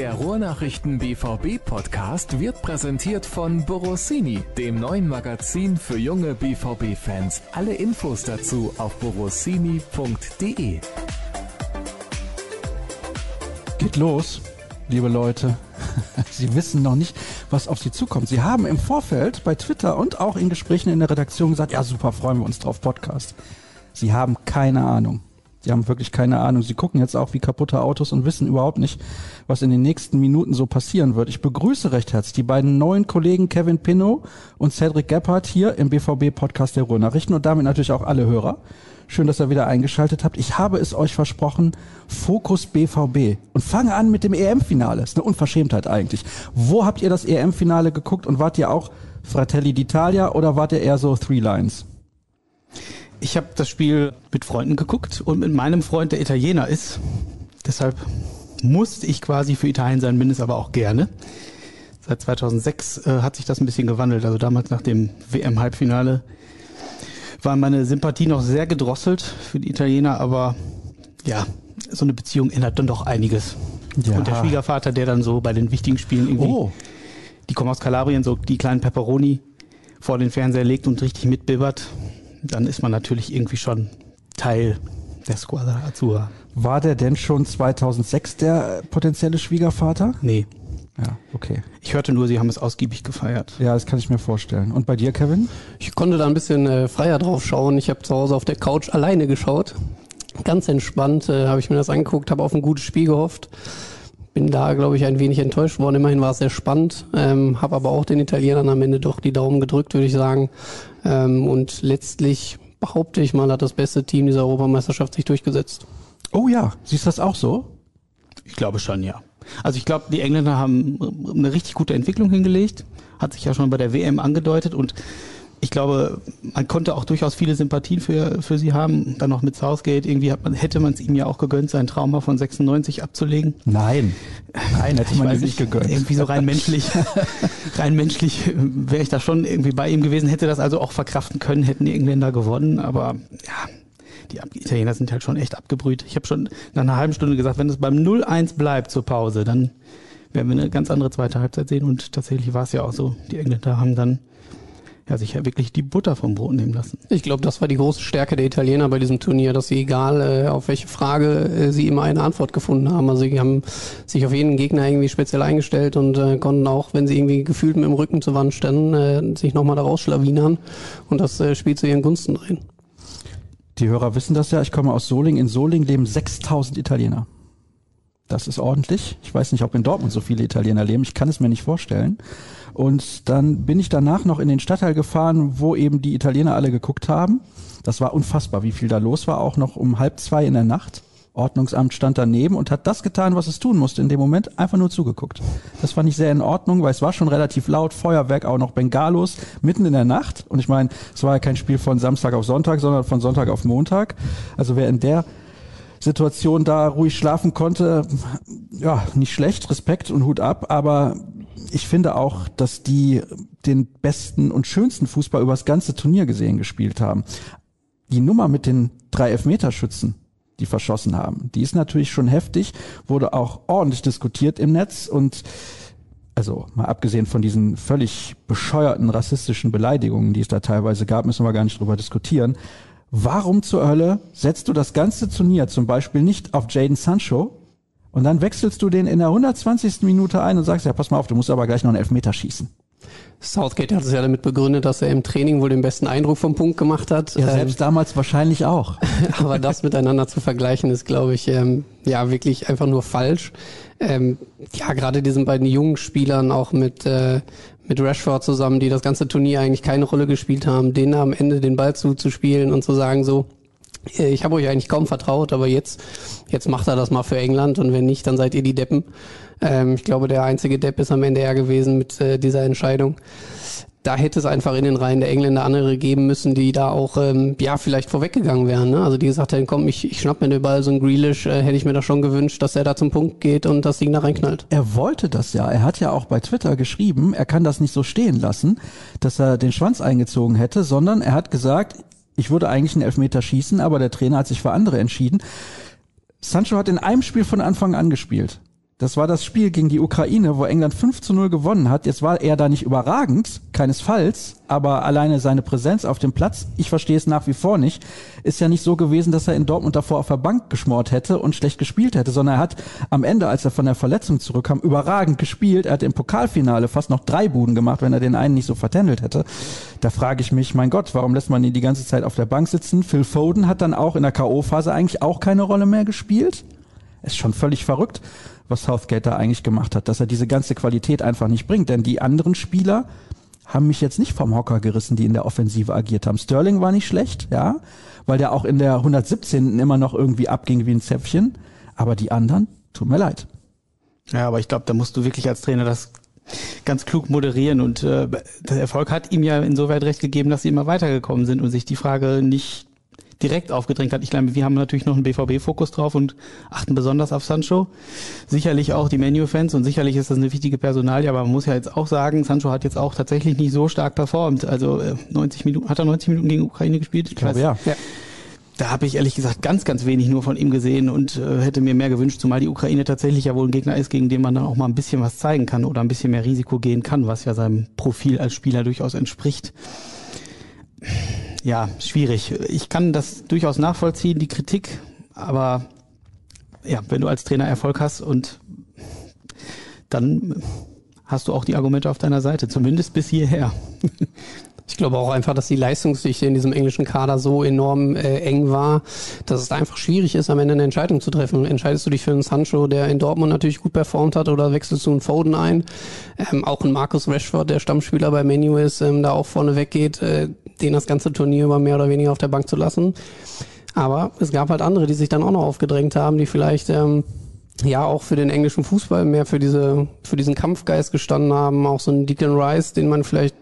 Der Ruhrnachrichten BVB Podcast wird präsentiert von Borossini, dem neuen Magazin für junge BVB Fans. Alle Infos dazu auf borossini.de. Geht los, liebe Leute. Sie wissen noch nicht, was auf Sie zukommt. Sie haben im Vorfeld bei Twitter und auch in Gesprächen in der Redaktion gesagt, ja super, freuen wir uns drauf, Podcast. Sie haben keine Ahnung. Sie haben wirklich keine Ahnung. Sie gucken jetzt auch wie kaputte Autos und wissen überhaupt nicht, was in den nächsten Minuten so passieren wird. Ich begrüße recht herzlich die beiden neuen Kollegen Kevin Pinnow und Cedric Gebhardt hier im BVB-Podcast der Ruhrnachrichten und damit natürlich auch alle Hörer. Schön, dass ihr wieder eingeschaltet habt. Ich habe es euch versprochen, Fokus BVB. Und fange an mit dem EM-Finale. Ist eine Unverschämtheit eigentlich. Wo habt ihr das EM-Finale geguckt und wart ihr auch Fratelli d'Italia oder wart ihr eher so Three Lines? Ich habe das Spiel mit Freunden geguckt und mit meinem Freund, der Italiener ist. Deshalb musste ich quasi für Italien sein, bin es aber auch gerne. Seit 2006 äh, hat sich das ein bisschen gewandelt. Also damals nach dem WM-Halbfinale war meine Sympathie noch sehr gedrosselt für die Italiener, aber ja, so eine Beziehung ändert dann doch einiges. Ja. Und der Schwiegervater, der dann so bei den wichtigen Spielen irgendwie, oh. die kommen aus Kalabrien, so die kleinen Pepperoni vor den Fernseher legt und richtig mitbibbert, dann ist man natürlich irgendwie schon Teil der Squadra Azzurra. War der denn schon 2006 der potenzielle Schwiegervater? Nee. Ja, okay. Ich hörte nur, Sie haben es ausgiebig gefeiert. Ja, das kann ich mir vorstellen. Und bei dir, Kevin? Ich konnte da ein bisschen äh, freier drauf schauen. Ich habe zu Hause auf der Couch alleine geschaut. Ganz entspannt äh, habe ich mir das angeguckt, habe auf ein gutes Spiel gehofft. Bin da, glaube ich, ein wenig enttäuscht worden. Immerhin war es sehr spannend. Ähm, habe aber auch den Italienern am Ende doch die Daumen gedrückt, würde ich sagen. Ähm, und letztlich behaupte ich mal, hat das beste Team dieser Europameisterschaft sich durchgesetzt. Oh ja, siehst du das auch so? Ich glaube schon, ja. Also ich glaube, die Engländer haben eine richtig gute Entwicklung hingelegt, hat sich ja schon bei der WM angedeutet und ich glaube, man konnte auch durchaus viele Sympathien für, für sie haben. Dann noch mit Southgate, irgendwie hat man, hätte man es ihm ja auch gegönnt, sein Trauma von 96 abzulegen. Nein. Nein, hätte man ihm nicht gegönnt. Irgendwie so rein menschlich, rein menschlich wäre ich da schon irgendwie bei ihm gewesen, hätte das also auch verkraften können, hätten die Engländer gewonnen, aber ja, die Italiener sind halt schon echt abgebrüht. Ich habe schon nach einer halben Stunde gesagt, wenn es beim 0-1 bleibt zur Pause, dann werden wir eine ganz andere zweite Halbzeit sehen. Und tatsächlich war es ja auch so. Die Engländer haben dann ja, sich ja wirklich die Butter vom Brot nehmen lassen. Ich glaube, das war die große Stärke der Italiener bei diesem Turnier, dass sie egal äh, auf welche Frage äh, sie immer eine Antwort gefunden haben. Also sie haben sich auf jeden Gegner irgendwie speziell eingestellt und äh, konnten auch, wenn sie irgendwie gefühlt mit dem Rücken zur Wand standen, äh, sich nochmal daraus schlawinern und das äh, Spiel zu ihren Gunsten drehen. Die Hörer wissen das ja, ich komme aus Soling. In Soling leben 6000 Italiener. Das ist ordentlich. Ich weiß nicht, ob in Dortmund so viele Italiener leben. Ich kann es mir nicht vorstellen. Und dann bin ich danach noch in den Stadtteil gefahren, wo eben die Italiener alle geguckt haben. Das war unfassbar, wie viel da los war, auch noch um halb zwei in der Nacht. Ordnungsamt stand daneben und hat das getan, was es tun musste in dem Moment, einfach nur zugeguckt. Das fand ich sehr in Ordnung, weil es war schon relativ laut, Feuerwerk, auch noch Bengalos, mitten in der Nacht. Und ich meine, es war ja kein Spiel von Samstag auf Sonntag, sondern von Sonntag auf Montag. Also wer in der Situation da ruhig schlafen konnte, ja, nicht schlecht, Respekt und Hut ab, aber ich finde auch, dass die den besten und schönsten Fußball über das ganze Turnier gesehen gespielt haben. Die Nummer mit den drei Elfmeterschützen, die verschossen haben. Die ist natürlich schon heftig, wurde auch ordentlich diskutiert im Netz und also mal abgesehen von diesen völlig bescheuerten rassistischen Beleidigungen, die es da teilweise gab, müssen wir gar nicht drüber diskutieren. Warum zur Hölle setzt du das ganze Turnier zum Beispiel nicht auf Jaden Sancho und dann wechselst du den in der 120. Minute ein und sagst, ja, pass mal auf, du musst aber gleich noch einen Elfmeter schießen. Southgate hat es ja damit begründet, dass er im Training wohl den besten Eindruck vom Punkt gemacht hat. Ja, selbst ähm, damals wahrscheinlich auch. aber das miteinander zu vergleichen, ist, glaube ich, ähm, ja wirklich einfach nur falsch. Ähm, ja, gerade diesen beiden jungen Spielern auch mit äh, mit Rashford zusammen, die das ganze Turnier eigentlich keine Rolle gespielt haben, denen am Ende den Ball zuzuspielen und zu sagen so, äh, ich habe euch eigentlich kaum vertraut, aber jetzt, jetzt macht er das mal für England und wenn nicht, dann seid ihr die Deppen. Ähm, ich glaube, der einzige Depp ist am Ende er gewesen mit äh, dieser Entscheidung. Da hätte es einfach in den Reihen der Engländer andere geben müssen, die da auch ähm, ja vielleicht vorweggegangen wären. Ne? Also die gesagt hätten, komm, ich, ich schnapp mir den Ball, so ein Grealish äh, hätte ich mir da schon gewünscht, dass er da zum Punkt geht und das Ding da reinknallt. Er wollte das ja. Er hat ja auch bei Twitter geschrieben, er kann das nicht so stehen lassen, dass er den Schwanz eingezogen hätte, sondern er hat gesagt, ich würde eigentlich einen Elfmeter schießen, aber der Trainer hat sich für andere entschieden. Sancho hat in einem Spiel von Anfang an gespielt. Das war das Spiel gegen die Ukraine, wo England 5 zu 0 gewonnen hat. Jetzt war er da nicht überragend, keinesfalls, aber alleine seine Präsenz auf dem Platz, ich verstehe es nach wie vor nicht, ist ja nicht so gewesen, dass er in Dortmund davor auf der Bank geschmort hätte und schlecht gespielt hätte, sondern er hat am Ende, als er von der Verletzung zurückkam, überragend gespielt. Er hat im Pokalfinale fast noch drei Buden gemacht, wenn er den einen nicht so vertändelt hätte. Da frage ich mich, mein Gott, warum lässt man ihn die ganze Zeit auf der Bank sitzen? Phil Foden hat dann auch in der K.O.-Phase eigentlich auch keine Rolle mehr gespielt. Ist schon völlig verrückt was Southgate da eigentlich gemacht hat, dass er diese ganze Qualität einfach nicht bringt. Denn die anderen Spieler haben mich jetzt nicht vom Hocker gerissen, die in der Offensive agiert haben. Sterling war nicht schlecht, ja, weil der auch in der 117. immer noch irgendwie abging wie ein Zäpfchen. Aber die anderen, tut mir leid. Ja, aber ich glaube, da musst du wirklich als Trainer das ganz klug moderieren und äh, der Erfolg hat ihm ja insoweit recht gegeben, dass sie immer weitergekommen sind und sich die Frage nicht direkt aufgedrängt hat. Ich glaube, wir haben natürlich noch einen BVB-Fokus drauf und achten besonders auf Sancho. Sicherlich auch die Menu-Fans und sicherlich ist das eine wichtige Personalie, aber man muss ja jetzt auch sagen, Sancho hat jetzt auch tatsächlich nicht so stark performt. Also 90 äh, Minuten, hat er 90 Minuten gegen Ukraine gespielt? Ich, ich glaube, ja. ja. Da habe ich ehrlich gesagt ganz, ganz wenig nur von ihm gesehen und äh, hätte mir mehr gewünscht, zumal die Ukraine tatsächlich ja wohl ein Gegner ist, gegen den man dann auch mal ein bisschen was zeigen kann oder ein bisschen mehr Risiko gehen kann, was ja seinem Profil als Spieler durchaus entspricht ja, schwierig. Ich kann das durchaus nachvollziehen, die Kritik, aber ja, wenn du als Trainer Erfolg hast und dann hast du auch die Argumente auf deiner Seite, zumindest bis hierher. Ich glaube auch einfach, dass die Leistungsdichte in diesem englischen Kader so enorm äh, eng war, dass es einfach schwierig ist, am Ende eine Entscheidung zu treffen. Entscheidest du dich für einen Sancho, der in Dortmund natürlich gut performt hat, oder wechselst du einen Foden ein? Ähm, auch ein Marcus Rashford, der Stammspieler bei Menu ist, ähm, da auch vorne weggeht, äh, den das ganze Turnier über mehr oder weniger auf der Bank zu lassen. Aber es gab halt andere, die sich dann auch noch aufgedrängt haben, die vielleicht ähm, ja auch für den englischen Fußball mehr für diese für diesen Kampfgeist gestanden haben. Auch so ein Declan Rice, den man vielleicht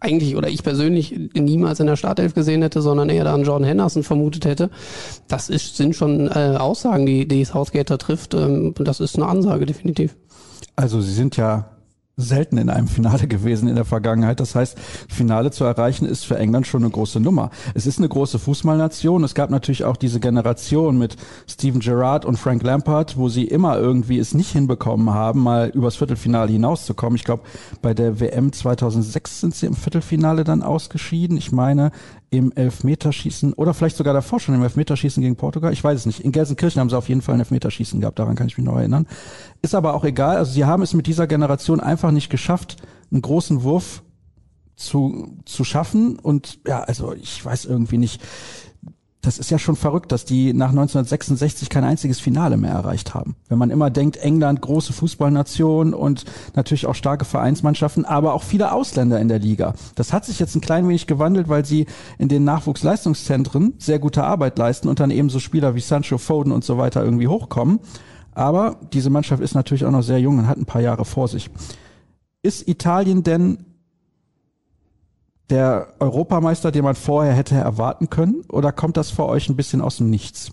eigentlich oder ich persönlich niemals in der Startelf gesehen hätte, sondern eher da an Henderson vermutet hätte. Das ist, sind schon äh, Aussagen, die, die Southgate da trifft. Ähm, das ist eine Ansage, definitiv. Also Sie sind ja selten in einem Finale gewesen in der Vergangenheit. Das heißt, Finale zu erreichen ist für England schon eine große Nummer. Es ist eine große Fußballnation. Es gab natürlich auch diese Generation mit Steven Gerrard und Frank Lampard, wo sie immer irgendwie es nicht hinbekommen haben, mal übers Viertelfinale hinauszukommen. Ich glaube, bei der WM 2006 sind sie im Viertelfinale dann ausgeschieden. Ich meine, im Elfmeterschießen oder vielleicht sogar davor schon im Elfmeterschießen gegen Portugal. Ich weiß es nicht. In Gelsenkirchen haben sie auf jeden Fall ein Elfmeterschießen gehabt, daran kann ich mich noch erinnern. Ist aber auch egal. Also sie haben es mit dieser Generation einfach nicht geschafft, einen großen Wurf zu, zu schaffen. Und ja, also ich weiß irgendwie nicht das ist ja schon verrückt, dass die nach 1966 kein einziges Finale mehr erreicht haben. Wenn man immer denkt, England, große Fußballnation und natürlich auch starke Vereinsmannschaften, aber auch viele Ausländer in der Liga. Das hat sich jetzt ein klein wenig gewandelt, weil sie in den Nachwuchsleistungszentren sehr gute Arbeit leisten und dann eben so Spieler wie Sancho, Foden und so weiter irgendwie hochkommen. Aber diese Mannschaft ist natürlich auch noch sehr jung und hat ein paar Jahre vor sich. Ist Italien denn der Europameister, den man vorher hätte erwarten können? Oder kommt das für euch ein bisschen aus dem Nichts?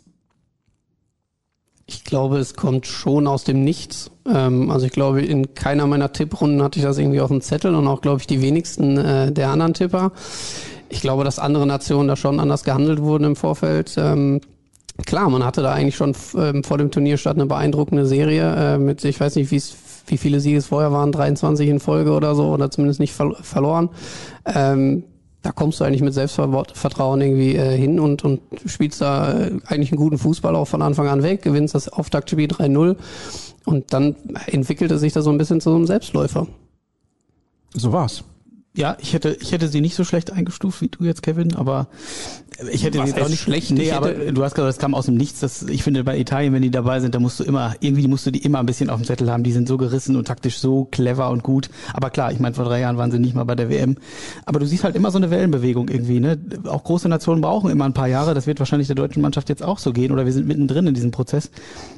Ich glaube, es kommt schon aus dem Nichts. Ähm, also ich glaube, in keiner meiner Tipprunden hatte ich das irgendwie auf dem Zettel und auch, glaube ich, die wenigsten äh, der anderen Tipper. Ich glaube, dass andere Nationen da schon anders gehandelt wurden im Vorfeld. Ähm, klar, man hatte da eigentlich schon ähm, vor dem Turnierstart eine beeindruckende Serie äh, mit, ich weiß nicht, wie es wie viele Siege es vorher waren, 23 in Folge oder so, oder zumindest nicht ver verloren. Ähm, da kommst du eigentlich mit Selbstvertrauen irgendwie äh, hin und, und spielst da äh, eigentlich einen guten Fußball auch von Anfang an weg, gewinnst das Auftaktspiel 3-0 und dann entwickelte sich da so ein bisschen zu so einem Selbstläufer. So war's. Ja, ich hätte, ich hätte sie nicht so schlecht eingestuft wie du jetzt, Kevin, aber ich hätte sie auch nicht schlecht. Nee, aber du hast gesagt, das kam aus dem Nichts. Das, ich finde, bei Italien, wenn die dabei sind, da musst du immer, irgendwie musst du die immer ein bisschen auf dem Zettel haben. Die sind so gerissen und taktisch so clever und gut. Aber klar, ich meine, vor drei Jahren waren sie nicht mal bei der WM. Aber du siehst halt immer so eine Wellenbewegung irgendwie, ne? Auch große Nationen brauchen immer ein paar Jahre. Das wird wahrscheinlich der deutschen Mannschaft jetzt auch so gehen oder wir sind mittendrin in diesem Prozess,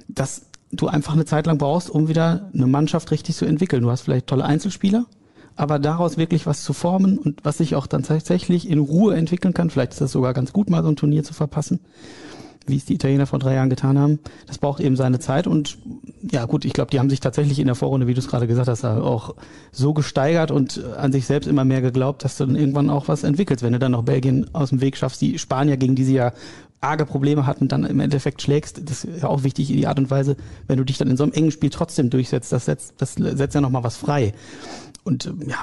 dass du einfach eine Zeit lang brauchst, um wieder eine Mannschaft richtig zu entwickeln. Du hast vielleicht tolle Einzelspieler, aber daraus wirklich was zu formen und was sich auch dann tatsächlich in Ruhe entwickeln kann, vielleicht ist das sogar ganz gut, mal so ein Turnier zu verpassen, wie es die Italiener vor drei Jahren getan haben. Das braucht eben seine Zeit und ja gut, ich glaube, die haben sich tatsächlich in der Vorrunde, wie du es gerade gesagt hast, auch so gesteigert und an sich selbst immer mehr geglaubt, dass du dann irgendwann auch was entwickelst, wenn du dann noch Belgien aus dem Weg schaffst, die Spanier, gegen die sie ja arge Probleme hat und dann im Endeffekt schlägst, das ist ja auch wichtig, die Art und Weise, wenn du dich dann in so einem engen Spiel trotzdem durchsetzt, das setzt, das setzt ja nochmal was frei. Und ähm, ja,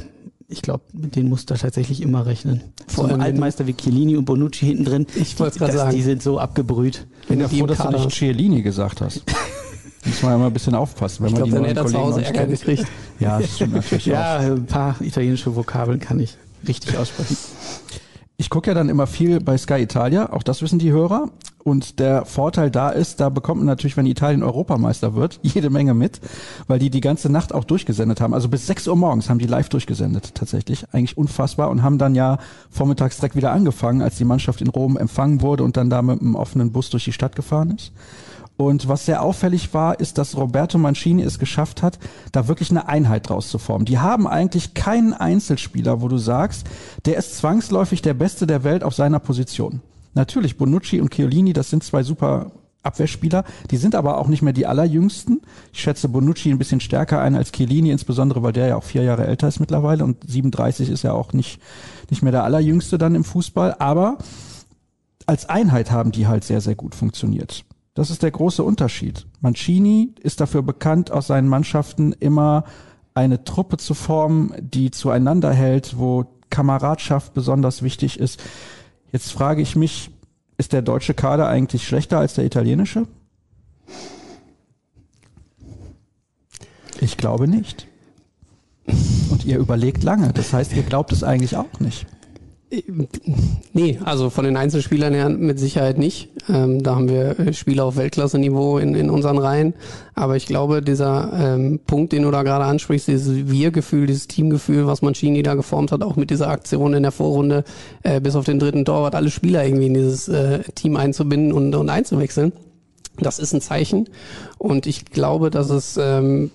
ich glaube, mit denen musst du tatsächlich immer rechnen. Vor so allem, du- Altmeister wie Chiellini und Bonucci hinten drin, Ich wollt's grad das- sagen. die sind so abgebrüht. bin Wenn ja du froh, dass du Kader nicht hast. Chiellini gesagt hast. Muss man ja mal ein bisschen aufpassen, wenn Ich man glaube, die dann neuen er zu Kollegen Hause nicht Ärger gekriegt. Ja, das stimmt natürlich auch. Ja, ein paar italienische Vokabeln kann ich richtig aussprechen. Ich gucke ja dann immer viel bei Sky Italia, auch das wissen die Hörer. Und der Vorteil da ist, da bekommt man natürlich, wenn Italien Europameister wird, jede Menge mit, weil die die ganze Nacht auch durchgesendet haben. Also bis 6 Uhr morgens haben die live durchgesendet, tatsächlich. Eigentlich unfassbar und haben dann ja vormittags direkt wieder angefangen, als die Mannschaft in Rom empfangen wurde und dann da mit einem offenen Bus durch die Stadt gefahren ist. Und was sehr auffällig war, ist, dass Roberto Mancini es geschafft hat, da wirklich eine Einheit draus zu formen. Die haben eigentlich keinen Einzelspieler, wo du sagst, der ist zwangsläufig der Beste der Welt auf seiner Position. Natürlich, Bonucci und Chiellini, das sind zwei super Abwehrspieler, die sind aber auch nicht mehr die allerjüngsten. Ich schätze Bonucci ein bisschen stärker ein als Chiellini, insbesondere weil der ja auch vier Jahre älter ist mittlerweile und 37 ist ja auch nicht, nicht mehr der allerjüngste dann im Fußball. Aber als Einheit haben die halt sehr, sehr gut funktioniert. Das ist der große Unterschied. Mancini ist dafür bekannt, aus seinen Mannschaften immer eine Truppe zu formen, die zueinander hält, wo Kameradschaft besonders wichtig ist. Jetzt frage ich mich, ist der deutsche Kader eigentlich schlechter als der italienische? Ich glaube nicht. Und ihr überlegt lange. Das heißt, ihr glaubt es eigentlich auch nicht. Nee, also von den Einzelspielern her mit Sicherheit nicht. Ähm, da haben wir äh, Spieler auf Weltklasse-Niveau in, in unseren Reihen. Aber ich glaube, dieser ähm, Punkt, den du da gerade ansprichst, dieses Wir-Gefühl, dieses Teamgefühl, was Mancini da geformt hat, auch mit dieser Aktion in der Vorrunde, äh, bis auf den dritten Torwart, alle Spieler irgendwie in dieses äh, Team einzubinden und, und einzuwechseln. Das ist ein Zeichen. Und ich glaube, dass es ähm,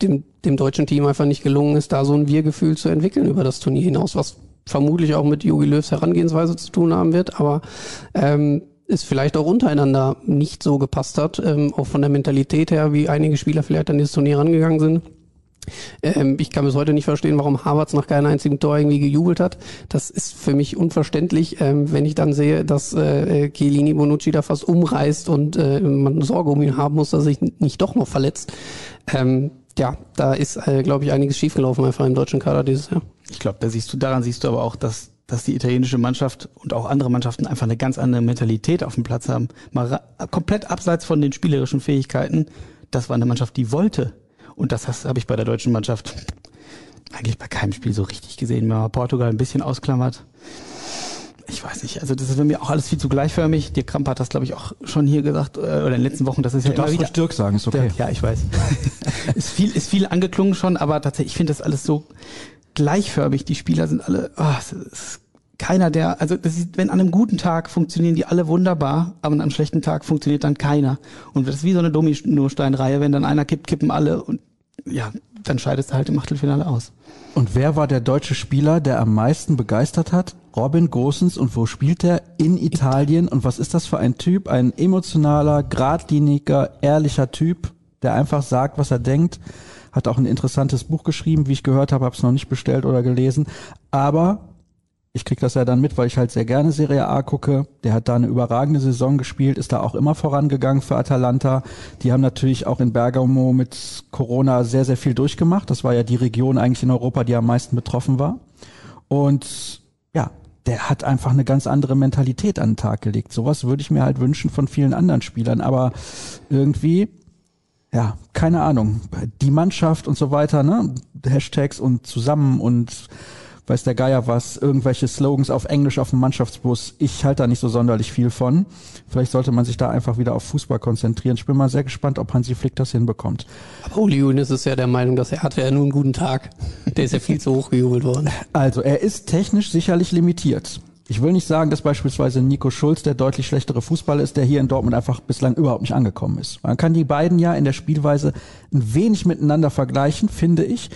dem, dem deutschen Team einfach nicht gelungen ist, da so ein Wir-Gefühl zu entwickeln über das Turnier hinaus, was vermutlich auch mit Jogi Löws Herangehensweise zu tun haben wird, aber ähm, es vielleicht auch untereinander nicht so gepasst hat, ähm, auch von der Mentalität her, wie einige Spieler vielleicht an dieses Turnier rangegangen sind. Ähm, ich kann bis heute nicht verstehen, warum Havertz nach keinem einzigen Tor irgendwie gejubelt hat. Das ist für mich unverständlich, ähm, wenn ich dann sehe, dass äh, Chiellini Bonucci da fast umreißt und äh, man Sorge um ihn haben muss, dass er sich nicht doch noch verletzt. Ähm, ja, da ist, äh, glaube ich, einiges schiefgelaufen einfach im deutschen Kader dieses Jahr. Ich glaube, da siehst du, daran siehst du aber auch, dass, dass die italienische Mannschaft und auch andere Mannschaften einfach eine ganz andere Mentalität auf dem Platz haben. Mal komplett abseits von den spielerischen Fähigkeiten. Das war eine Mannschaft, die wollte. Und das habe ich bei der deutschen Mannschaft eigentlich bei keinem Spiel so richtig gesehen. Wenn man Portugal ein bisschen ausklammert. Ich weiß nicht, also das ist für mich auch alles viel zu gleichförmig. Dir Kramp hat das, glaube ich, auch schon hier gesagt, äh, oder in den letzten Wochen, das ist ja Du immer wieder, Dirk sagen, ist okay. ja, ich weiß. ist viel, ist viel angeklungen schon, aber tatsächlich, ich finde das alles so gleichförmig. Die Spieler sind alle, ah, es ist keiner der, also das ist, wenn an einem guten Tag funktionieren die alle wunderbar, aber an einem schlechten Tag funktioniert dann keiner. Und das ist wie so eine Dominosteinreihe, wenn dann einer kippt, kippen alle und ja, dann scheidest du halt im Achtelfinale aus. Und wer war der deutsche Spieler, der am meisten begeistert hat? Robin Gosens. Und wo spielt er? In Italien. Und was ist das für ein Typ? Ein emotionaler, geradliniger, ehrlicher Typ, der einfach sagt, was er denkt. Hat auch ein interessantes Buch geschrieben, wie ich gehört habe, habe es noch nicht bestellt oder gelesen. Aber ich krieg das ja dann mit, weil ich halt sehr gerne Serie A gucke. Der hat da eine überragende Saison gespielt, ist da auch immer vorangegangen für Atalanta. Die haben natürlich auch in Bergamo mit Corona sehr, sehr viel durchgemacht. Das war ja die Region eigentlich in Europa, die am meisten betroffen war. Und ja, der hat einfach eine ganz andere Mentalität an den Tag gelegt. Sowas würde ich mir halt wünschen von vielen anderen Spielern. Aber irgendwie, ja, keine Ahnung. Die Mannschaft und so weiter, ne? Hashtags und zusammen und weiß der Geier was, irgendwelche Slogans auf Englisch auf dem Mannschaftsbus. Ich halte da nicht so sonderlich viel von. Vielleicht sollte man sich da einfach wieder auf Fußball konzentrieren. Ich bin mal sehr gespannt, ob Hansi Flick das hinbekommt. Aber Uli Hoeneß ist ja der Meinung, dass er hatte ja nur einen guten Tag. Der ist ja viel zu hoch gejubelt worden. Also, er ist technisch sicherlich limitiert. Ich will nicht sagen, dass beispielsweise Nico Schulz der deutlich schlechtere Fußballer ist, der hier in Dortmund einfach bislang überhaupt nicht angekommen ist. Man kann die beiden ja in der Spielweise ein wenig miteinander vergleichen, finde ich.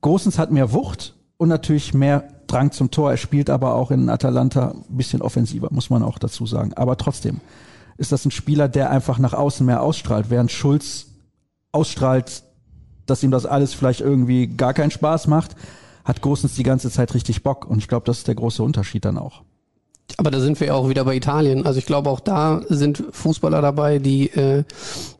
Gosens hat mehr Wucht und natürlich mehr Drang zum Tor. Er spielt aber auch in Atalanta ein bisschen offensiver, muss man auch dazu sagen. Aber trotzdem ist das ein Spieler, der einfach nach außen mehr ausstrahlt, während Schulz ausstrahlt, dass ihm das alles vielleicht irgendwie gar keinen Spaß macht, hat Gosens die ganze Zeit richtig Bock. Und ich glaube, das ist der große Unterschied dann auch. Aber da sind wir ja auch wieder bei Italien. Also ich glaube, auch da sind Fußballer dabei, die äh,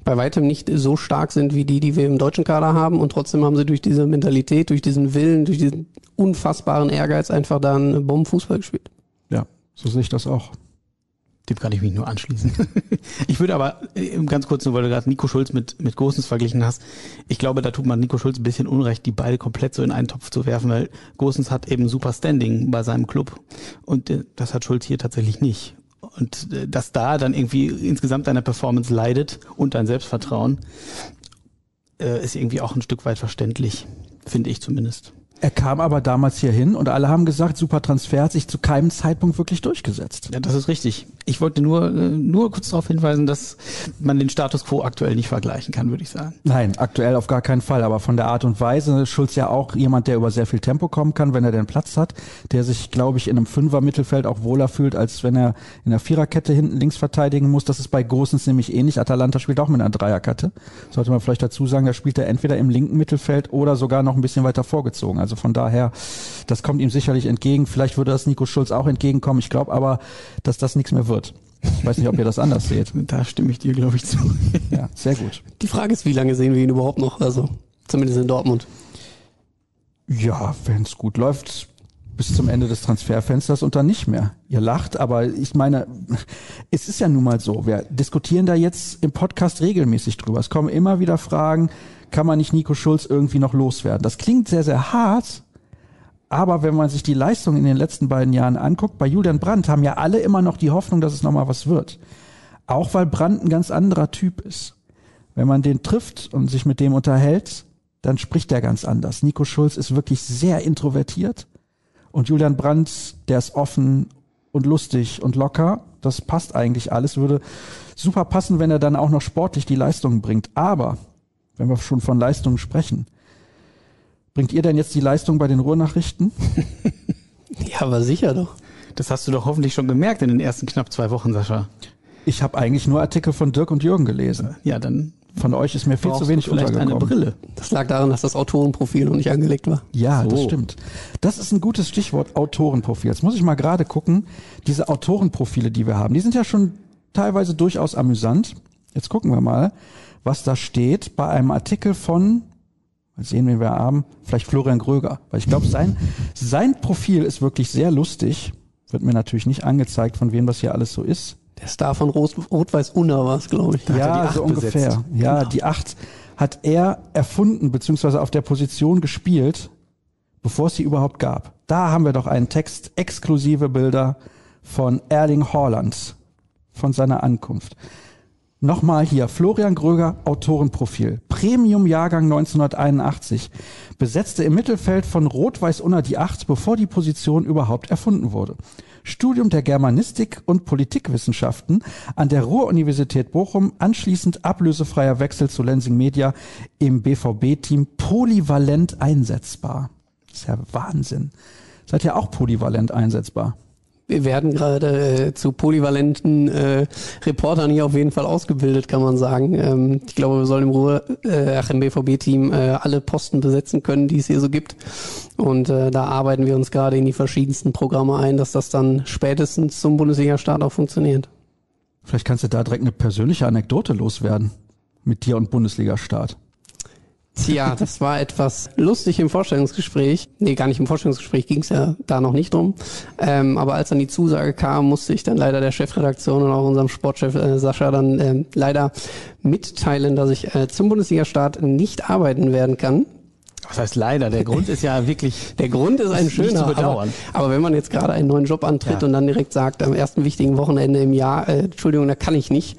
bei weitem nicht so stark sind wie die, die wir im deutschen Kader haben. Und trotzdem haben sie durch diese Mentalität, durch diesen Willen, durch diesen unfassbaren Ehrgeiz einfach da einen Bombenfußball gespielt. Ja, so sehe ich das auch. Dem kann ich mich nur anschließen. ich würde aber äh, ganz kurz nur, weil du gerade Nico Schulz mit, mit Gosens verglichen hast, ich glaube, da tut man Nico Schulz ein bisschen Unrecht, die beide komplett so in einen Topf zu werfen, weil Gosens hat eben super Standing bei seinem Club und äh, das hat Schulz hier tatsächlich nicht. Und äh, dass da dann irgendwie insgesamt deine Performance leidet und dein Selbstvertrauen, ist irgendwie auch ein Stück weit verständlich, finde ich zumindest. Er kam aber damals hier hin und alle haben gesagt, super Transfer hat sich zu keinem Zeitpunkt wirklich durchgesetzt. Ja, das ist richtig. Ich wollte nur, äh, nur kurz darauf hinweisen, dass man den Status quo aktuell nicht vergleichen kann, würde ich sagen. Nein, aktuell auf gar keinen Fall. Aber von der Art und Weise, Schulz ja auch jemand, der über sehr viel Tempo kommen kann, wenn er den Platz hat, der sich, glaube ich, in einem Fünfer-Mittelfeld auch wohler fühlt, als wenn er in der Viererkette hinten links verteidigen muss. Das ist bei Großens nämlich ähnlich. Atalanta spielt auch mit einer Dreierkette. Sollte man vielleicht dazu sagen, da spielt er entweder im linken Mittelfeld oder sogar noch ein bisschen weiter vorgezogen. Also von daher, das kommt ihm sicherlich entgegen. Vielleicht würde das Nico Schulz auch entgegenkommen. Ich glaube aber, dass das nichts mehr wird. Ich weiß nicht, ob ihr das anders seht. Da stimme ich dir, glaube ich, zu. Ja, sehr gut. Die Frage ist, wie lange sehen wir ihn überhaupt noch? Also zumindest in Dortmund. Ja, wenn es gut läuft, bis zum Ende des Transferfensters und dann nicht mehr. Ihr lacht, aber ich meine, es ist ja nun mal so. Wir diskutieren da jetzt im Podcast regelmäßig drüber. Es kommen immer wieder Fragen, kann man nicht Nico Schulz irgendwie noch loswerden? Das klingt sehr, sehr hart, aber wenn man sich die Leistung in den letzten beiden Jahren anguckt, bei Julian Brandt haben ja alle immer noch die Hoffnung, dass es nochmal was wird. Auch weil Brandt ein ganz anderer Typ ist. Wenn man den trifft und sich mit dem unterhält, dann spricht er ganz anders. Nico Schulz ist wirklich sehr introvertiert und Julian Brandt, der ist offen und lustig und locker. Das passt eigentlich alles, würde super passen, wenn er dann auch noch sportlich die Leistungen bringt. Aber, wenn wir schon von Leistungen sprechen, bringt ihr denn jetzt die Leistung bei den Ruhrnachrichten? Ja, aber sicher doch. Das hast du doch hoffentlich schon gemerkt in den ersten knapp zwei Wochen, Sascha. Ich habe eigentlich nur Artikel von Dirk und Jürgen gelesen. Ja, dann Von euch ist mir viel zu wenig du vielleicht eine untergekommen. Brille. Das lag daran, dass das Autorenprofil noch nicht angelegt war. Ja, das So. stimmt. Das ist ein gutes Stichwort, Autorenprofil. Jetzt muss ich mal gerade gucken, diese Autorenprofile, die wir haben, die sind ja schon teilweise durchaus amüsant. Jetzt gucken wir mal, was da steht bei einem Artikel von, mal sehen, wen wir haben, vielleicht Florian Gröger. Weil ich glaube, sein, sein Profil ist wirklich sehr lustig. Wird mir natürlich nicht angezeigt, von wem das hier alles so ist. Der Star von Rot- Rot-Weiß-Unna war es, glaube ich. hat er ja, die Acht so ungefähr. besetzt. Ja, die acht hat er erfunden, beziehungsweise auf der Position gespielt, bevor es sie überhaupt gab. Da haben wir doch einen Text, exklusive Bilder von Erling Haaland, von seiner Ankunft. Nochmal hier, Florian Gröger, Autorenprofil. Premium-Jahrgang 1981. Besetzte im Mittelfeld von Rot-Weiß-Unna die Acht, bevor die Position überhaupt erfunden wurde. Studium der Germanistik und Politikwissenschaften an der Ruhr-Universität Bochum, anschließend ablösefreier Wechsel zu Lensing Media im BVB-Team polyvalent einsetzbar. Das ist ja Wahnsinn. Seid ihr auch polyvalent einsetzbar? Wir werden gerade äh, zu polyvalenten äh, Reportern hier auf jeden Fall ausgebildet, kann man sagen. Ähm, ich glaube, wir sollen im Ruhe, äh, im BVB-Team äh, alle Posten besetzen können, die es hier so gibt. Und äh, da arbeiten wir uns gerade in die verschiedensten Programme ein, dass das dann spätestens zum Bundesliga-Start auch funktioniert. Vielleicht kannst du da direkt eine persönliche Anekdote loswerden. Mit dir und Bundesliga-Start. Tja, das war etwas lustig im Vorstellungsgespräch. Nee, gar nicht im Vorstellungsgespräch, ging es ja da noch nicht drum. Ähm, aber als dann die Zusage kam, musste ich dann leider der Chefredaktion und auch unserem Sportchef äh, Sascha dann ähm, leider mitteilen, dass ich äh, zum Bundesliga-Start nicht arbeiten werden kann. Was heißt leider? Der Grund ist ja wirklich. Der Grund ist ein Ist schöner, zu bedauern. Aber, aber wenn man jetzt gerade einen neuen Job antritt Ja. und dann direkt sagt, am ersten wichtigen Wochenende im Jahr, äh, Entschuldigung, da kann ich nicht.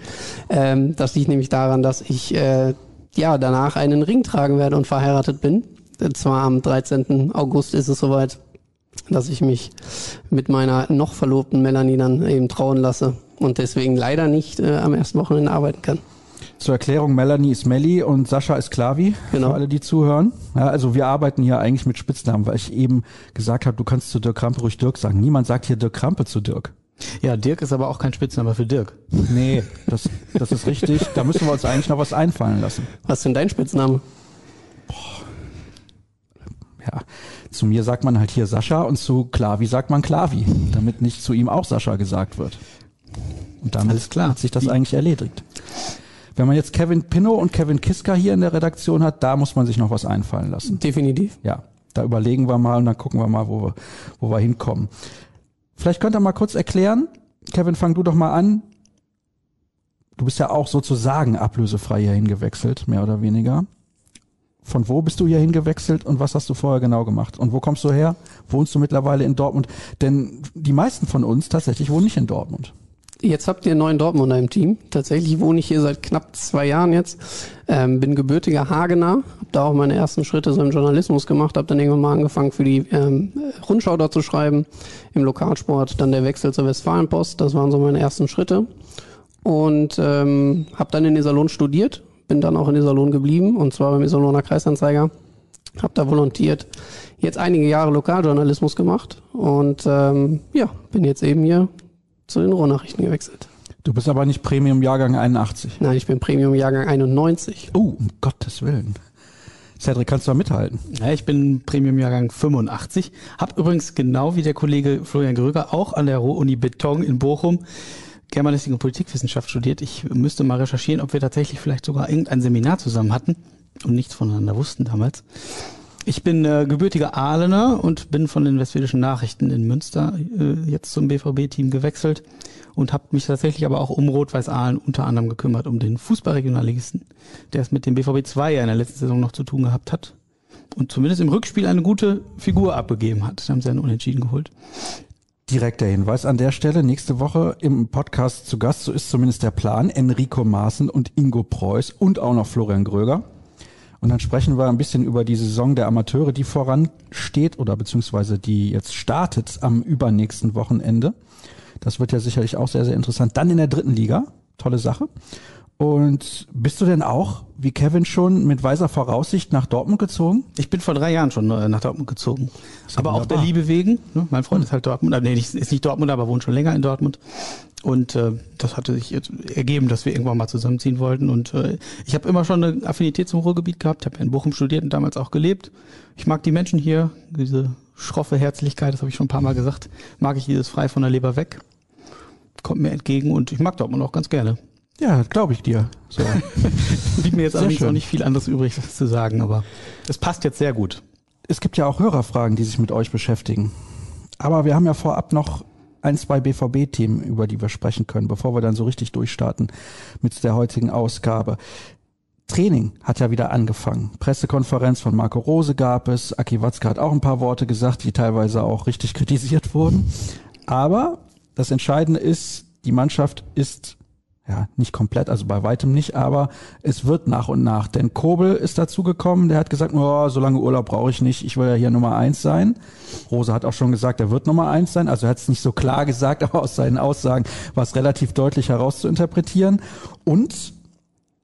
Ähm, das liegt nämlich daran, dass ich äh, ja danach einen Ring tragen werde und verheiratet bin. Und zwar am 13. August ist es soweit, dass ich mich mit meiner noch verlobten Melanie dann eben trauen lasse und deswegen leider nicht äh, am ersten Wochenende arbeiten kann. Zur Erklärung, Melanie ist Melli und Sascha ist Klavi, Genau. für alle, die zuhören. Ja, also wir arbeiten hier eigentlich mit Spitznamen, weil ich eben gesagt habe, du kannst zu Dirk Krampe ruhig Dirk sagen. Niemand sagt hier Dirk Krampe zu Dirk. Ja, Dirk ist aber auch kein Spitzname für Dirk. Nee, das, das ist richtig. Da müssen wir uns eigentlich noch was einfallen lassen. Was ist denn dein Spitzname? Ja, Zu mir sagt man halt hier Sascha und zu Klavi sagt man Klavi, damit nicht zu ihm auch Sascha gesagt wird. Und damit Alles klar. hat sich das eigentlich erledigt. Wenn man jetzt Kevin Pinnow und Kevin Kiska hier in der Redaktion hat, da muss man sich noch was einfallen lassen. Definitiv. Ja, da überlegen wir mal und dann gucken wir mal, wo wir, wo wir hinkommen. Vielleicht könnt ihr mal kurz erklären, Kevin, fang du doch mal an. Du bist ja auch sozusagen ablösefrei hierhin gewechselt, mehr oder weniger. Von wo bist du hier hingewechselt und was hast du vorher genau gemacht? Und wo kommst du her? Wohnst du mittlerweile in Dortmund? Denn die meisten von uns tatsächlich wohnen nicht in Dortmund. Jetzt habt ihr einen neuen Dortmunder im Team. Tatsächlich wohne ich hier seit knapp zwei Jahren jetzt. Ähm, bin gebürtiger Hagener, habe da auch meine ersten Schritte so im Journalismus gemacht, habe dann irgendwann mal angefangen für die ähm, Rundschau dort zu schreiben im Lokalsport. Dann der Wechsel zur Westfalenpost, das waren so meine ersten Schritte. Und ähm, habe dann in Iserlohn studiert, bin dann auch in Iserlohn geblieben und zwar beim Iserlohner Kreisanzeiger. Habe da volontiert, jetzt einige Jahre Lokaljournalismus gemacht und ähm, ja, bin jetzt eben hier zu den Ruhrnachrichten gewechselt. Du bist aber nicht Premium Jahrgang 81. Nein, ich bin Premium Jahrgang 91. Oh, um Gottes Willen. Cedric, kannst du da mithalten? Ja, ich bin Premium-Jahrgang 85. Hab übrigens genau wie der Kollege Florian Gröger auch an der Ruhr-Uni Beton in Bochum Germanistik und Politikwissenschaft studiert. Ich müsste mal recherchieren, ob wir tatsächlich vielleicht sogar irgendein Seminar zusammen hatten und nichts voneinander wussten damals. Ich bin äh, gebürtiger Ahlener und bin von den Westfälischen Nachrichten in Münster äh, jetzt zum BVB-Team gewechselt und habe mich tatsächlich aber auch um Rot-Weiß Aalen unter anderem gekümmert, um den Fußballregionalligisten, der es mit dem BVB 2 ja in der letzten Saison noch zu tun gehabt hat und zumindest im Rückspiel eine gute Figur abgegeben hat. Da haben sie einen Unentschieden geholt. Direkter Hinweis an der Stelle. Nächste Woche im Podcast zu Gast, so ist zumindest der Plan, Enrico Maaßen und Ingo Preuß und auch noch Florian Gröger. Und dann sprechen wir ein bisschen über die Saison der Amateure, die voransteht oder beziehungsweise die jetzt startet am übernächsten Wochenende. Das wird ja sicherlich auch sehr, sehr interessant. Dann in der dritten Liga. Tolle Sache. Und bist du denn auch, wie Kevin schon, mit weiser Voraussicht nach Dortmund gezogen? Ich bin vor drei Jahren schon äh, nach Dortmund gezogen. Aber auch wunderbar. der Liebe wegen. Ne? Mein Freund ist halt Dortmund. Nee, nicht- ist nicht Dortmund, aber wohnt schon länger in Dortmund. Und äh, das hatte sich jetzt ergeben, dass wir irgendwann mal zusammenziehen wollten. Und äh, ich habe immer schon eine Affinität zum Ruhrgebiet gehabt. Ich habe ja in Bochum studiert und damals auch gelebt. Ich mag die Menschen hier, diese schroffe Herzlichkeit, das habe ich schon ein paar Mal gesagt. Mag ich dieses frei von der Leber weg. Kommt mir entgegen und ich mag Dortmund auch ganz gerne. Ja, glaube ich dir. So. Blieb mir jetzt Sehr allerdings schön. auch nicht viel anderes übrig zu sagen, aber es passt jetzt sehr gut. es gibt ja auch Hörerfragen, die sich mit euch beschäftigen. Aber wir haben ja vorab noch ein, zwei BVB-Themen, über die wir sprechen können, bevor wir dann so richtig durchstarten mit der heutigen Ausgabe. Training hat ja wieder angefangen. Pressekonferenz von Marco Rose gab es. Aki Watzke hat auch ein paar Worte gesagt, die teilweise auch richtig kritisiert wurden. Aber das Entscheidende ist, die Mannschaft ist ja, nicht komplett, also bei weitem nicht, aber es wird nach und nach. Denn Kobel ist dazugekommen, der hat gesagt, oh, so lange Urlaub brauche ich nicht, ich will ja hier Nummer eins sein. Rose hat auch schon gesagt, er wird Nummer eins sein, also er hat es nicht so klar gesagt, aber aus seinen Aussagen war es relativ deutlich herauszuinterpretieren. Und,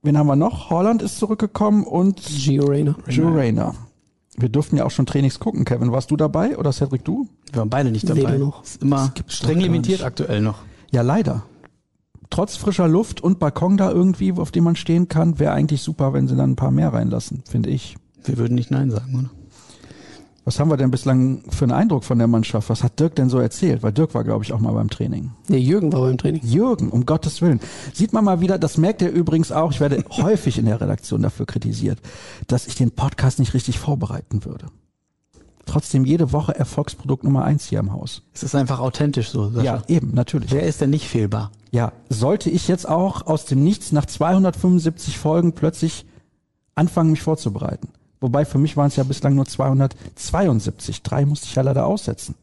wen haben wir noch? Holland ist zurückgekommen und Gio Reyna. Joe Rayner. Wir durften ja auch schon Trainings gucken. Kevin, warst du dabei oder Cedric du? Wir waren beide nicht dabei. Noch. Ist immer streng limitiert aktuell noch. Ja, leider. Trotz frischer Luft und Balkon da irgendwie, auf dem man stehen kann, wäre eigentlich super, wenn sie dann ein paar mehr reinlassen, finde ich. Wir würden nicht Nein sagen, oder? Was haben wir denn bislang für einen Eindruck von der Mannschaft? Was hat Dirk denn so erzählt? Weil Dirk war, glaube ich, auch mal beim Training. Nee, Jürgen war beim Training. Jürgen, um Gottes Willen. Sieht man mal wieder, das merkt er übrigens auch, ich werde häufig in der Redaktion dafür kritisiert, dass ich den Podcast nicht richtig vorbereiten würde. Trotzdem jede Woche Erfolgsprodukt Nummer eins hier im Haus. Es ist einfach authentisch so. Sascha. Ja, eben, natürlich. Wer ist denn nicht fehlbar? Ja, sollte ich jetzt auch aus dem Nichts nach 275 Folgen plötzlich anfangen, mich vorzubereiten. Wobei für mich waren es ja bislang nur 272. Drei musste ich ja leider aussetzen.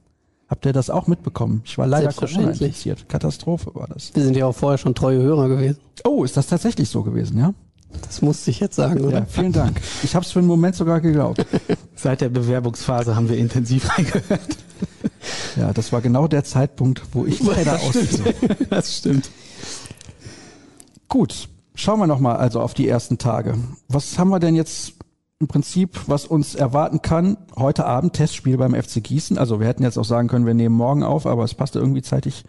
Habt ihr das auch mitbekommen? Ich war leider. Corona infiziert. Katastrophe war das. Wir sind ja auch vorher schon treue Hörer gewesen. Oh, ist das tatsächlich so gewesen, ja? Das musste ich jetzt sagen, oder? Ja, vielen Dank. Ich habe es für einen Moment sogar geglaubt. Seit der Bewerbungsphase haben wir intensiv reingehört. Ja, das war genau der Zeitpunkt, wo ich leider ausgesucht Das stimmt. Gut, schauen wir nochmal also auf die ersten Tage. Was haben wir denn jetzt im Prinzip, was uns erwarten kann? Heute Abend Testspiel beim FC Gießen. Also wir hätten jetzt auch sagen können, wir nehmen morgen auf, aber es passte irgendwie zeitlich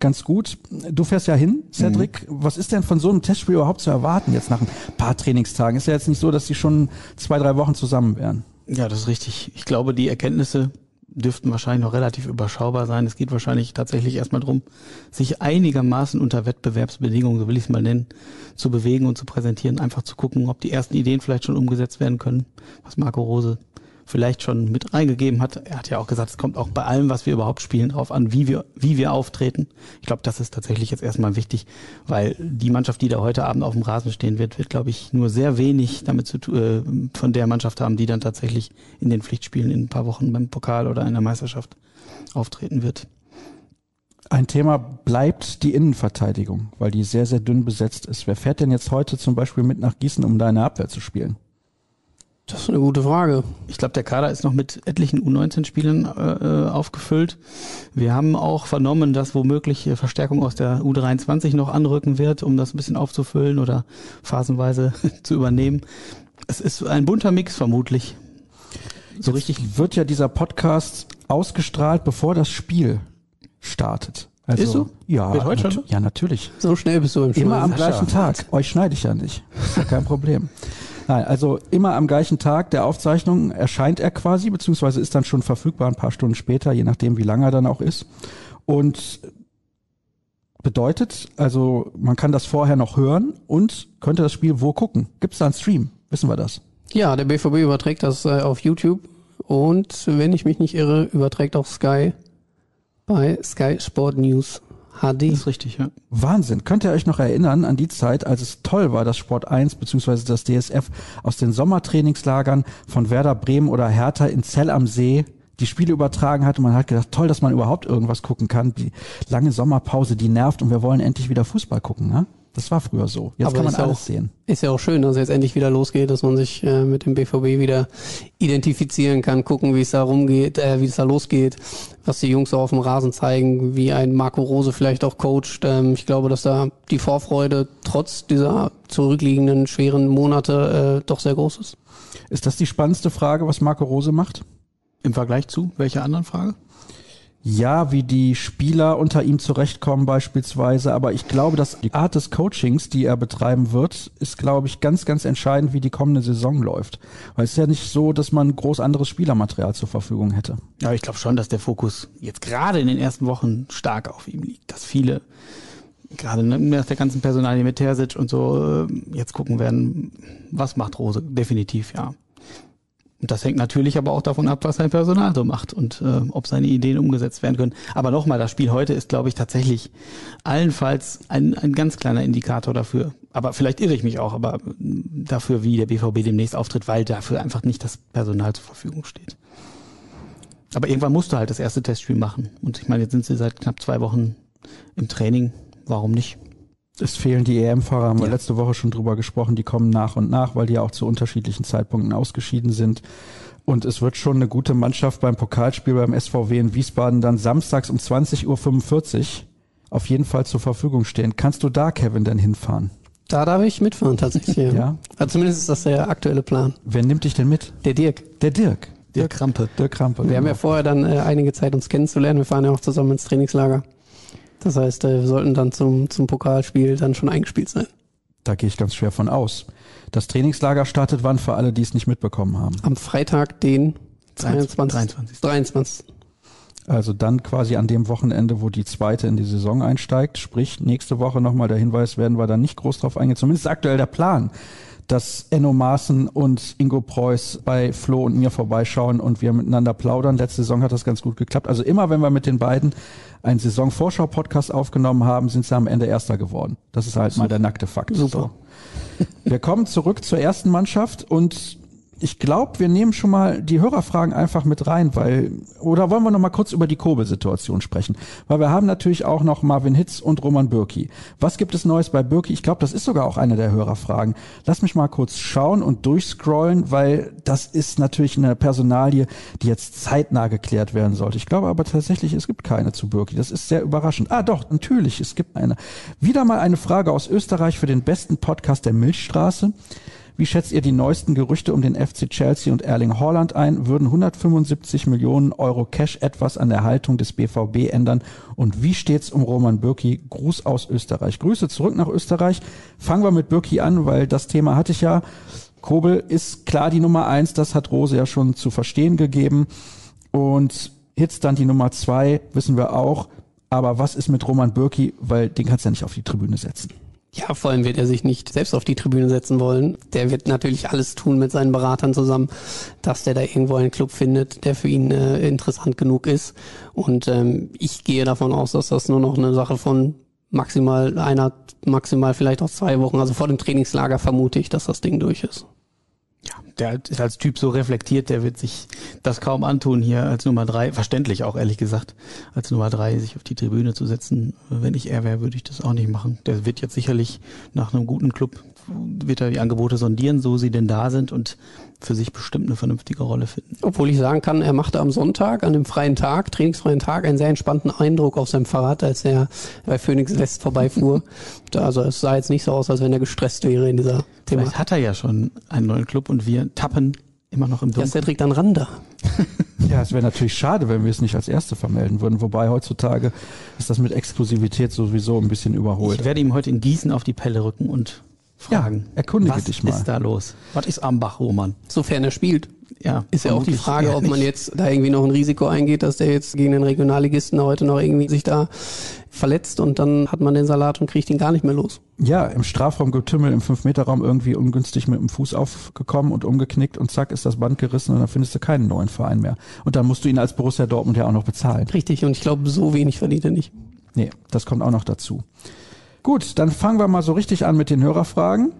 ganz gut. Du fährst ja hin, Cedric. Was ist denn von so einem Testspiel überhaupt zu erwarten jetzt nach ein paar Trainingstagen? Ist ja jetzt nicht so, dass die schon zwei, drei Wochen zusammen wären. Ja, das ist richtig. Ich glaube, die Erkenntnisse dürften wahrscheinlich noch relativ überschaubar sein. Es geht wahrscheinlich tatsächlich erstmal darum, sich einigermaßen unter Wettbewerbsbedingungen, so will ich es mal nennen, zu bewegen und zu präsentieren, einfach zu gucken, ob die ersten Ideen vielleicht schon umgesetzt werden können, was Marco Rose vielleicht schon mit reingegeben hat. Er hat ja auch gesagt, es kommt auch bei allem, was wir überhaupt spielen, darauf an, wie wir, wie wir auftreten. Ich glaube, das ist tatsächlich jetzt erstmal wichtig, weil die Mannschaft, die da heute Abend auf dem Rasen stehen wird, wird, glaube ich, nur sehr wenig damit zu äh, von der Mannschaft haben, die dann tatsächlich in den Pflichtspielen in ein paar Wochen beim Pokal oder in der Meisterschaft auftreten wird. Ein Thema bleibt die Innenverteidigung, weil die sehr, sehr dünn besetzt ist. Wer fährt denn jetzt heute zum Beispiel mit nach Gießen, um deine Abwehr zu spielen? Das ist eine gute Frage. Ich glaube, der Kader ist noch mit etlichen U19-Spielern äh, aufgefüllt. Wir haben auch vernommen, dass womöglich Verstärkung aus der U23 noch anrücken wird, um das ein bisschen aufzufüllen oder phasenweise zu übernehmen. Es ist ein bunter Mix vermutlich. So richtig wird ja dieser Podcast ausgestrahlt, bevor das Spiel startet. Also, Ist so? Ja, Wird heute nat- schon? ja, natürlich. So schnell bist du im Immer am gleichen Tag. Euch schneide ich ja nicht. Ist ja kein Problem. Nein, also immer am gleichen Tag der Aufzeichnung erscheint er quasi, beziehungsweise ist dann schon verfügbar ein paar Stunden später, je nachdem, wie lange er dann auch ist. Und bedeutet, also man kann das vorher noch hören und könnte das Spiel wo gucken? Gibt es da einen Stream? Wissen wir das? Ja, der BVB überträgt das äh, auf YouTube und wenn ich mich nicht irre, überträgt auch Sky bei Sky Sport News HD. Das ist richtig, ja. Wahnsinn. Könnt ihr euch noch erinnern an die Zeit, als es toll war, dass Sport 1 bzw. das DSF aus den Sommertrainingslagern von Werder Bremen oder Hertha in Zell am See die Spiele übertragen hat und man hat gedacht, toll, dass man überhaupt irgendwas gucken kann. Die lange Sommerpause, die nervt und wir wollen endlich wieder Fußball gucken. Ne? Das war früher so. Jetzt Aber kann man alles auch- sehen. Ist ja auch schön, dass es jetzt endlich wieder losgeht, dass man sich äh, mit dem BVB wieder identifizieren kann, gucken, wie es da rumgeht, äh, wie es da losgeht, was die Jungs so auf dem Rasen zeigen, wie ein Marco Rose vielleicht auch coacht. Ähm, ich glaube, dass da die Vorfreude trotz dieser zurückliegenden schweren Monate äh, doch sehr groß ist. Ist das die spannendste Frage, was Marco Rose macht? Im Vergleich zu welcher anderen Frage? Ja, wie die Spieler unter ihm zurechtkommen beispielsweise, aber ich glaube, dass die Art des Coachings, die er betreiben wird, ist, glaube ich, ganz, ganz entscheidend, wie die kommende Saison läuft. Weil es ist ja nicht so, dass man groß anderes Spielermaterial zur Verfügung hätte. Ja, ich glaube schon, dass der Fokus jetzt gerade in den ersten Wochen stark auf ihm liegt. Dass viele, gerade ne, aus der ganzen Personalie mit Terzic und so, äh, jetzt gucken werden, was macht Rose? Definitiv, ja. Und das hängt natürlich aber auch davon ab, was sein Personal so macht und äh, ob seine Ideen umgesetzt werden können. Aber nochmal, das Spiel heute ist, glaube ich, tatsächlich allenfalls ein, ein ganz kleiner Indikator dafür. Aber vielleicht irre ich mich auch, aber mm, dafür, wie der BVB demnächst auftritt, weil dafür einfach nicht das Personal zur Verfügung steht. Aber irgendwann musst du halt das erste Testspiel machen. Und ich meine, jetzt sind sie seit knapp zwei Wochen im Training. Warum nicht? Es fehlen die EM-Fahrer, haben wir Ja. letzte Woche schon drüber gesprochen, die kommen nach und nach, weil die ja auch zu unterschiedlichen Zeitpunkten ausgeschieden sind. Und es wird schon eine gute Mannschaft beim Pokalspiel beim SVW in Wiesbaden dann samstags um 20.45 Uhr auf jeden Fall zur Verfügung stehen. Kannst du da, Kevin, denn hinfahren? Da darf ich mitfahren tatsächlich. Ja. Ja. Also zumindest ist das der aktuelle Plan. Wer nimmt dich denn mit? Der Dirk. Der Dirk. Der Krampe. Dirk Krampe. Wir haben ja genau. vorher dann äh, einige Zeit uns kennenzulernen. Wir fahren ja auch zusammen ins Trainingslager. Das heißt, äh, wir sollten dann zum, zum Pokalspiel dann schon eingespielt sein. Da gehe ich ganz schwer von aus. Das Trainingslager startet wann für alle, die es nicht mitbekommen haben? Am Freitag, den 22. 23. 23. Also dann quasi an dem Wochenende, wo die zweite in die Saison einsteigt. Sprich, nächste Woche nochmal der Hinweis, werden wir da nicht groß drauf eingehen. Zumindest aktuell der Plan, dass Enno Maaßen und Ingo Preuß bei Flo und mir vorbeischauen und wir miteinander plaudern. Letzte Saison hat das ganz gut geklappt. Also immer, wenn wir mit den beiden einen Saisonvorschau-Podcast aufgenommen haben, sind sie am Ende Erster geworden. Das ist halt mal der nackte Fakt. Super. So. Wir kommen zurück zur ersten Mannschaft und ich glaube, wir nehmen schon mal die Hörerfragen einfach mit rein, weil, oder wollen wir noch mal kurz über die Kobel-Situation sprechen? Weil wir haben natürlich auch noch Marvin Hitz und Roman Bürki. Was gibt es Neues bei Bürki? Ich glaube, das ist sogar auch eine der Hörerfragen. Lass mich mal kurz schauen und durchscrollen, weil das ist natürlich eine Personalie, die jetzt zeitnah geklärt werden sollte. Ich glaube aber tatsächlich, es gibt keine zu Bürki. Das ist sehr überraschend. Ah, doch, natürlich, es gibt eine. Wieder mal eine Frage aus Österreich für den besten Podcast der Milchstraße. Wie schätzt ihr die neuesten Gerüchte um den FC Chelsea und Erling Haaland ein? Würden 175 Millionen Euro Cash etwas an der Haltung des BVB ändern? Und wie steht's um Roman Bürki? Gruß aus Österreich. Grüße zurück nach Österreich. Fangen wir mit Bürki an, weil das Thema hatte ich ja. Kobel ist klar die Nummer eins, das hat Rose ja schon zu verstehen gegeben. Und Hitz dann die Nummer zwei, wissen wir auch. Aber was ist mit Roman Bürki? Weil den kannst du ja nicht auf die Tribüne setzen. Ja, vor allem wird er sich nicht selbst auf die Tribüne setzen wollen. Der wird natürlich alles tun mit seinen Beratern zusammen, dass der da irgendwo einen Club findet, der für ihn äh, interessant genug ist. Und ähm, ich gehe davon aus, dass das nur noch eine Sache von maximal einer, maximal vielleicht auch zwei Wochen, also vor dem Trainingslager vermute ich, dass das Ding durch ist. Ja, der ist als Typ so reflektiert, der wird sich das kaum antun, hier als Nummer drei, verständlich auch ehrlich gesagt, als Nummer drei sich auf die Tribüne zu setzen. Wenn ich er wäre, würde ich das auch nicht machen. Der wird jetzt sicherlich nach einem guten Club, wird er die Angebote sondieren, so sie denn da sind und für sich bestimmt eine vernünftige Rolle finden. Obwohl ich sagen kann, er machte am Sonntag, an dem freien Tag, trainingsfreien Tag, einen sehr entspannten Eindruck auf seinem Fahrrad, als er bei Phoenix West vorbeifuhr. also es sah jetzt nicht so aus, als wenn er gestresst wäre in dieser Thema. Vielleicht hat er ja schon einen neuen Club und wir tappen immer noch im Dunkeln. Ja, Cedric dann Randa. ja, es wäre natürlich schade, wenn wir es nicht als Erste vermelden würden. Wobei heutzutage ist das mit Exklusivität sowieso ein bisschen überholt. Ich werde ihm heute in Gießen auf die Pelle rücken und fragen. Ja, erkundige was dich mal. Was ist da los? Was ist am Bach, Roman? Sofern er spielt. Ja, ist ja auch die Frage, ob man jetzt da irgendwie noch ein Risiko eingeht, dass der jetzt gegen den Regionalligisten heute noch irgendwie sich da verletzt und dann hat man den Salat und kriegt ihn gar nicht mehr los. Ja, im Strafraum getümmelt, im 5-Meter-Raum irgendwie ungünstig mit dem Fuß aufgekommen und umgeknickt und zack ist das Band gerissen und dann findest du keinen neuen Verein mehr. Und dann musst du ihn als Borussia Dortmund ja auch noch bezahlen. Richtig, und ich glaube, so wenig verdient er nicht. Nee, das kommt auch noch dazu. Gut, dann fangen wir mal so richtig an mit den Hörerfragen.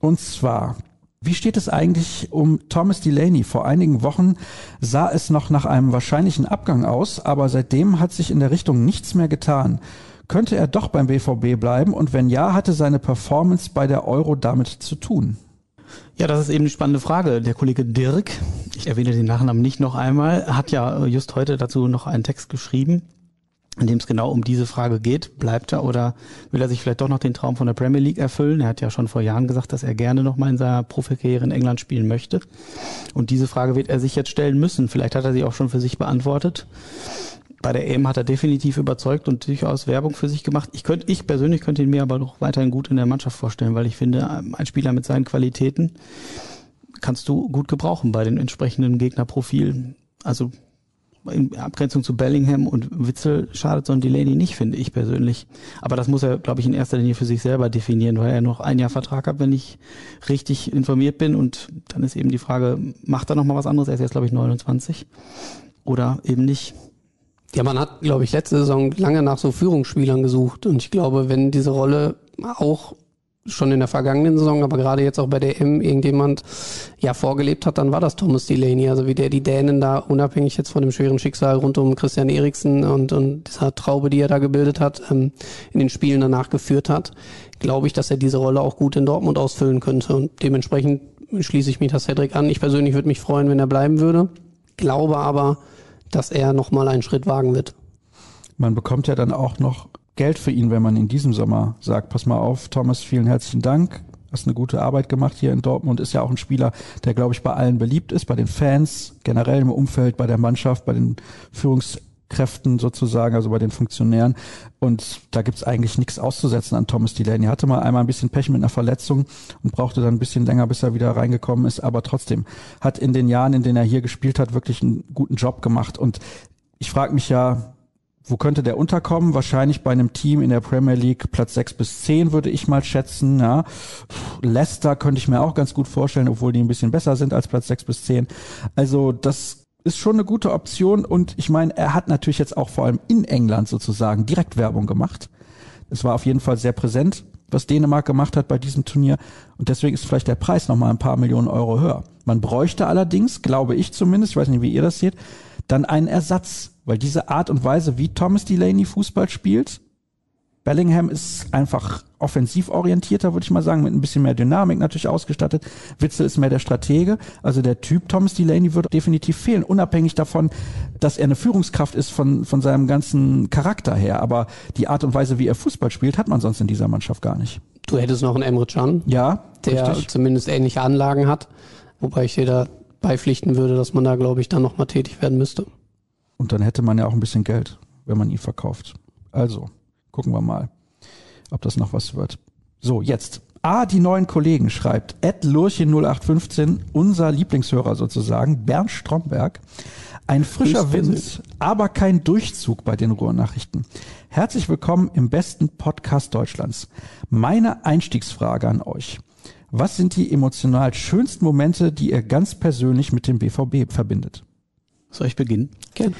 Und zwar, wie steht es eigentlich um Thomas Delaney? Vor einigen Wochen sah es noch nach einem wahrscheinlichen Abgang aus, aber seitdem hat sich in der Richtung nichts mehr getan. Könnte er doch beim BVB bleiben und wenn ja, hatte seine Performance bei der Euro damit zu tun? Ja, das ist eben eine spannende Frage. Der Kollege Dirk, ich erwähne den Nachnamen nicht noch einmal, hat ja just heute dazu noch einen Text geschrieben in dem es genau um diese Frage geht. Bleibt er oder will er sich vielleicht doch noch den Traum von der Premier League erfüllen? Er hat ja schon vor Jahren gesagt, dass er gerne noch mal in seiner Profikarriere in England spielen möchte. Und diese Frage wird er sich jetzt stellen müssen. Vielleicht hat er sie auch schon für sich beantwortet. Bei der EM hat er definitiv überzeugt und durchaus Werbung für sich gemacht. Ich könnte, ich persönlich könnte ihn mir aber noch weiterhin gut in der Mannschaft vorstellen, weil ich finde, ein Spieler mit seinen Qualitäten kannst du gut gebrauchen bei den entsprechenden Gegnerprofilen. Also in Abgrenzung zu Bellingham und Witzel schadet so ein Delaney nicht, finde ich persönlich. Aber das muss er, glaube ich, in erster Linie für sich selber definieren, weil er noch ein Jahr Vertrag hat, wenn ich richtig informiert bin. Und dann ist eben die Frage, macht er noch mal was anderes? Er ist jetzt, glaube ich, 29 oder eben nicht. Ja, man hat, glaube ich, letzte Saison lange nach so Führungsspielern gesucht. Und ich glaube, wenn diese Rolle auch schon in der vergangenen Saison, aber gerade jetzt auch bei der M irgendjemand ja vorgelebt hat, dann war das Thomas Delaney. Also wie der die Dänen da unabhängig jetzt von dem schweren Schicksal rund um Christian Eriksen und, und dieser Traube, die er da gebildet hat, ähm, in den Spielen danach geführt hat, glaube ich, dass er diese Rolle auch gut in Dortmund ausfüllen könnte. Und dementsprechend schließe ich mich das Cedric an. Ich persönlich würde mich freuen, wenn er bleiben würde. Glaube aber, dass er nochmal einen Schritt wagen wird. Man bekommt ja dann auch noch Geld für ihn, wenn man in diesem Sommer sagt, pass mal auf, Thomas, vielen herzlichen Dank. Hast eine gute Arbeit gemacht hier in Dortmund. Ist ja auch ein Spieler, der, glaube ich, bei allen beliebt ist, bei den Fans, generell im Umfeld, bei der Mannschaft, bei den Führungskräften sozusagen, also bei den Funktionären. Und da gibt's eigentlich nichts auszusetzen an Thomas Delaney. Er hatte mal einmal ein bisschen Pech mit einer Verletzung und brauchte dann ein bisschen länger, bis er wieder reingekommen ist. Aber trotzdem hat in den Jahren, in denen er hier gespielt hat, wirklich einen guten Job gemacht. Und ich frage mich ja, wo könnte der unterkommen? Wahrscheinlich bei einem Team in der Premier League Platz 6 bis 10 würde ich mal schätzen. Ja. Leicester könnte ich mir auch ganz gut vorstellen, obwohl die ein bisschen besser sind als Platz 6 bis 10. Also das ist schon eine gute Option und ich meine, er hat natürlich jetzt auch vor allem in England sozusagen direkt Werbung gemacht. Es war auf jeden Fall sehr präsent, was Dänemark gemacht hat bei diesem Turnier und deswegen ist vielleicht der Preis nochmal ein paar Millionen Euro höher. Man bräuchte allerdings, glaube ich zumindest, ich weiß nicht, wie ihr das seht, dann einen Ersatz weil diese Art und Weise, wie Thomas Delaney Fußball spielt, Bellingham ist einfach offensiv orientierter, würde ich mal sagen, mit ein bisschen mehr Dynamik natürlich ausgestattet. Witzel ist mehr der Stratege. Also der Typ Thomas Delaney würde definitiv fehlen, unabhängig davon, dass er eine Führungskraft ist von, von seinem ganzen Charakter her. Aber die Art und Weise, wie er Fußball spielt, hat man sonst in dieser Mannschaft gar nicht. Du hättest noch einen Emre Can. Ja, der richtig. zumindest ähnliche Anlagen hat. Wobei ich dir da beipflichten würde, dass man da, glaube ich, dann nochmal tätig werden müsste. Und dann hätte man ja auch ein bisschen Geld, wenn man ihn verkauft. Also, gucken wir mal, ob das noch was wird. So, jetzt A, die neuen Kollegen schreibt, Ed Lurche 0815, unser Lieblingshörer sozusagen, Bernd Stromberg. Ein frischer Wind, aber kein Durchzug bei den Ruhrnachrichten. Herzlich willkommen im besten Podcast Deutschlands. Meine Einstiegsfrage an euch. Was sind die emotional schönsten Momente, die ihr ganz persönlich mit dem BVB verbindet? Soll ich beginnen? Gerne.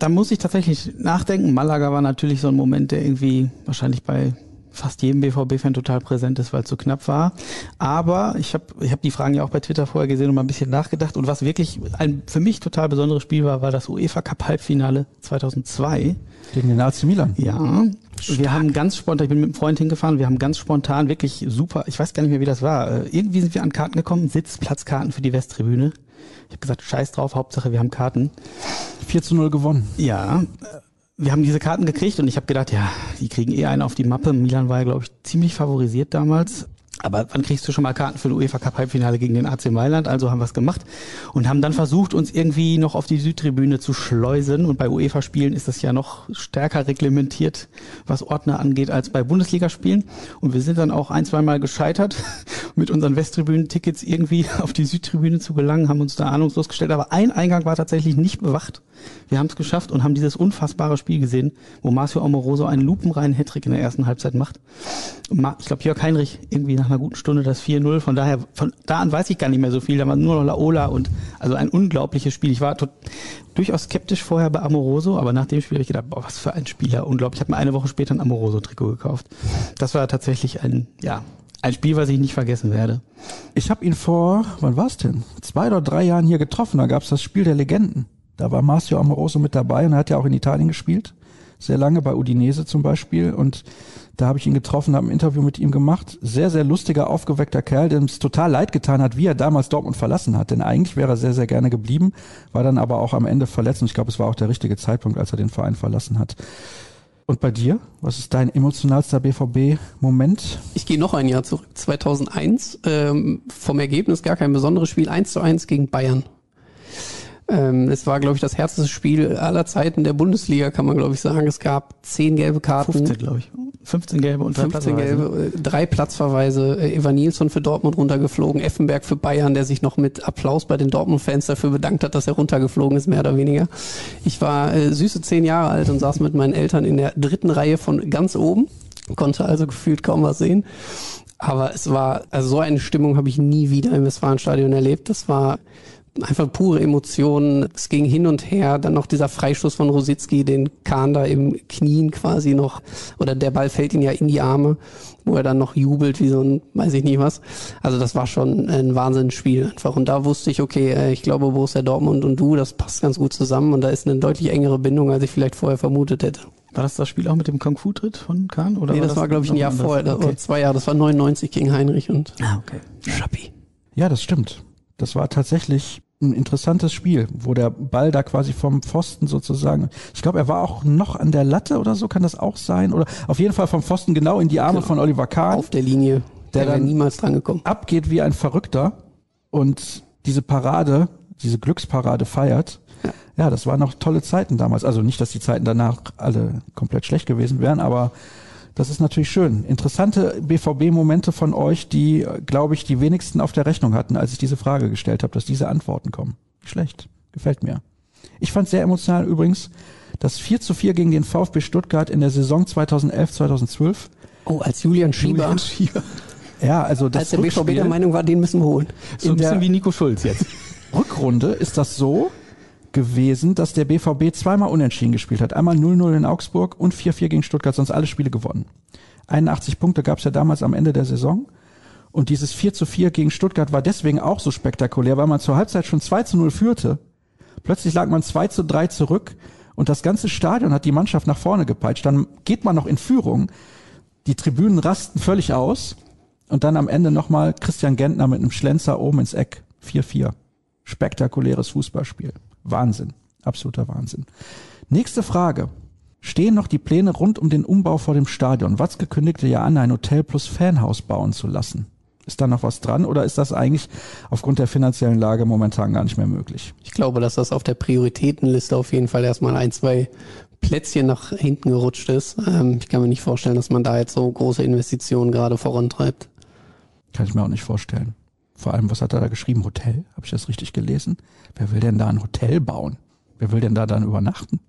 Da muss ich tatsächlich nachdenken. Malaga war natürlich so ein Moment, der irgendwie wahrscheinlich bei fast jedem BVB-Fan total präsent ist, weil es so knapp war. Aber ich habe ich hab die Fragen ja auch bei Twitter vorher gesehen und mal ein bisschen nachgedacht. Und was wirklich ein für mich total besonderes Spiel war, war das UEFA Cup Halbfinale 2002. Gegen den AC Milan. Ja, wir haben ganz spontan, ich bin mit einem Freund hingefahren, wir haben ganz spontan wirklich super, ich weiß gar nicht mehr, wie das war. Äh, irgendwie sind wir an Karten gekommen, Sitzplatzkarten für die Westtribüne. Ich habe gesagt, scheiß drauf, Hauptsache wir haben Karten. 4 zu 0 gewonnen. Ja, äh, wir haben diese Karten gekriegt und ich habe gedacht, ja, die kriegen eh einen auf die Mappe. Milan war ja, glaube ich, ziemlich favorisiert damals. Aber wann kriegst du schon mal Karten für ein UEFA Cup Halbfinale gegen den AC Mailand? Also haben wir es gemacht und haben dann versucht, uns irgendwie noch auf die Südtribüne zu schleusen. Und bei UEFA-Spielen ist das ja noch stärker reglementiert, was Ordner angeht, als bei Bundesligaspielen. Und wir sind dann auch ein, zwei Mal gescheitert, mit unseren Westtribünen-Tickets irgendwie auf die Südtribüne zu gelangen, haben uns da ahnungslos gestellt. Aber ein Eingang war tatsächlich nicht bewacht. Wir haben es geschafft und haben dieses unfassbare Spiel gesehen, wo Marcio Amoroso einen lupenreinen Hattrick in der ersten Halbzeit macht. Ich glaube, Jörg Heinrich irgendwie nach einer guten Stunde das 4-0. Von daher, von da an weiß ich gar nicht mehr so viel. Da war nur noch Laola und also ein unglaubliches Spiel. Ich war durchaus skeptisch vorher bei Amoroso, aber nach dem Spiel habe ich gedacht, boah, was für ein Spieler. Unglaublich. Ich habe mir eine Woche später ein Amoroso-Trikot gekauft. Das war tatsächlich ein, ja, ein Spiel, was ich nicht vergessen werde. Ich habe ihn vor, wann war es denn? Zwei oder drei Jahren hier getroffen. Da gab es das Spiel der Legenden. Da war Marcio Amoroso mit dabei und er hat ja auch in Italien gespielt. Sehr lange bei Udinese zum Beispiel. Und da habe ich ihn getroffen, habe ein Interview mit ihm gemacht. Sehr, sehr lustiger, aufgeweckter Kerl, dem es total leid getan hat, wie er damals Dortmund verlassen hat. Denn eigentlich wäre er sehr, sehr gerne geblieben, war dann aber auch am Ende verletzt. Und ich glaube, es war auch der richtige Zeitpunkt, als er den Verein verlassen hat. Und bei dir? Was ist dein emotionalster BVB-Moment? Ich gehe noch ein Jahr zurück, 2001. Ähm, vom Ergebnis gar kein besonderes Spiel, 1 zu 1 gegen Bayern. Ähm, es war, glaube ich, das härteste Spiel aller Zeiten der Bundesliga, kann man, glaube ich, sagen. Es gab zehn gelbe Karten. 15, glaube ich. 15 gelbe und drei 15 gelbe, äh, drei Platzverweise. Äh, Evan Nilsson für Dortmund runtergeflogen, Effenberg für Bayern, der sich noch mit Applaus bei den Dortmund-Fans dafür bedankt hat, dass er runtergeflogen ist, mehr oder weniger. Ich war äh, süße zehn Jahre alt und saß mit meinen Eltern in der dritten Reihe von ganz oben, konnte also gefühlt kaum was sehen. Aber es war, also so eine Stimmung habe ich nie wieder im Westfalenstadion erlebt. Das war einfach pure Emotionen. Es ging hin und her. Dann noch dieser Freistoß von Rositzky, den Kahn da im Knien quasi noch, oder der Ball fällt ihn ja in die Arme, wo er dann noch jubelt wie so ein, weiß ich nicht was. Also das war schon ein Wahnsinnsspiel einfach. Und da wusste ich, okay, äh, ich glaube Borussia Dortmund und du, das passt ganz gut zusammen und da ist eine deutlich engere Bindung, als ich vielleicht vorher vermutet hätte. War das das Spiel auch mit dem Kung Fu Tritt von Kahn? Oder nee, war das, war, glaube ich, ein Jahr vorher, okay. oder zwei Jahre. Das war 99 gegen Heinrich und ah, okay. Schappi. Ja, das stimmt. Das war tatsächlich ein interessantes Spiel, wo der Ball da quasi vom Pfosten sozusagen, ich glaube, er war auch noch an der Latte oder so, kann das auch sein? Oder auf jeden Fall vom Pfosten genau in die Arme genau. von Oliver Kahn. Auf der Linie, der, der dann niemals dran gekommen. Abgeht wie ein Verrückter und diese Parade, diese Glücksparade feiert. Ja. ja, das waren noch tolle Zeiten damals. Also nicht, dass die Zeiten danach alle komplett schlecht gewesen wären, aber das ist natürlich schön. Interessante BVB-Momente von euch, die, glaube ich, die wenigsten auf der Rechnung hatten, als ich diese Frage gestellt habe, dass diese Antworten kommen. Schlecht. Gefällt mir. Ich fand sehr emotional übrigens das 4 zu 4 gegen den VfB Stuttgart in der Saison 2011, 2012. Oh, als Julian Schieber. Julian Schieber. Ja, also das Als der BVB der Meinung war, den müssen wir holen. So ein bisschen wie Nico Schulz jetzt. Rückrunde ist das so, gewesen, dass der BVB zweimal unentschieden gespielt hat. Einmal 0-0 in Augsburg und 4-4 gegen Stuttgart, sonst alle Spiele gewonnen. 81 Punkte gab es ja damals am Ende der Saison. Und dieses 4 zu 4 gegen Stuttgart war deswegen auch so spektakulär, weil man zur Halbzeit schon 2 zu 0 führte. Plötzlich lag man 2 zu 3 zurück und das ganze Stadion hat die Mannschaft nach vorne gepeitscht. Dann geht man noch in Führung. Die Tribünen rasten völlig aus. Und dann am Ende nochmal Christian Gentner mit einem Schlenzer oben ins Eck. 4-4. Spektakuläres Fußballspiel. Wahnsinn. Absoluter Wahnsinn. Nächste Frage. Stehen noch die Pläne rund um den Umbau vor dem Stadion? Watzke kündigte ja an, ein Hotel plus Fanhaus bauen zu lassen. Ist da noch was dran oder ist das eigentlich aufgrund der finanziellen Lage momentan gar nicht mehr möglich? Ich glaube, dass das auf der Prioritätenliste auf jeden Fall erstmal ein, zwei Plätzchen nach hinten gerutscht ist. Ähm, ich kann mir nicht vorstellen, dass man da jetzt so große Investitionen gerade vorantreibt. Kann ich mir auch nicht vorstellen. Vor allem, was hat er da geschrieben? Hotel? Habe ich das richtig gelesen? Wer will denn da ein Hotel bauen? Wer will denn da dann übernachten?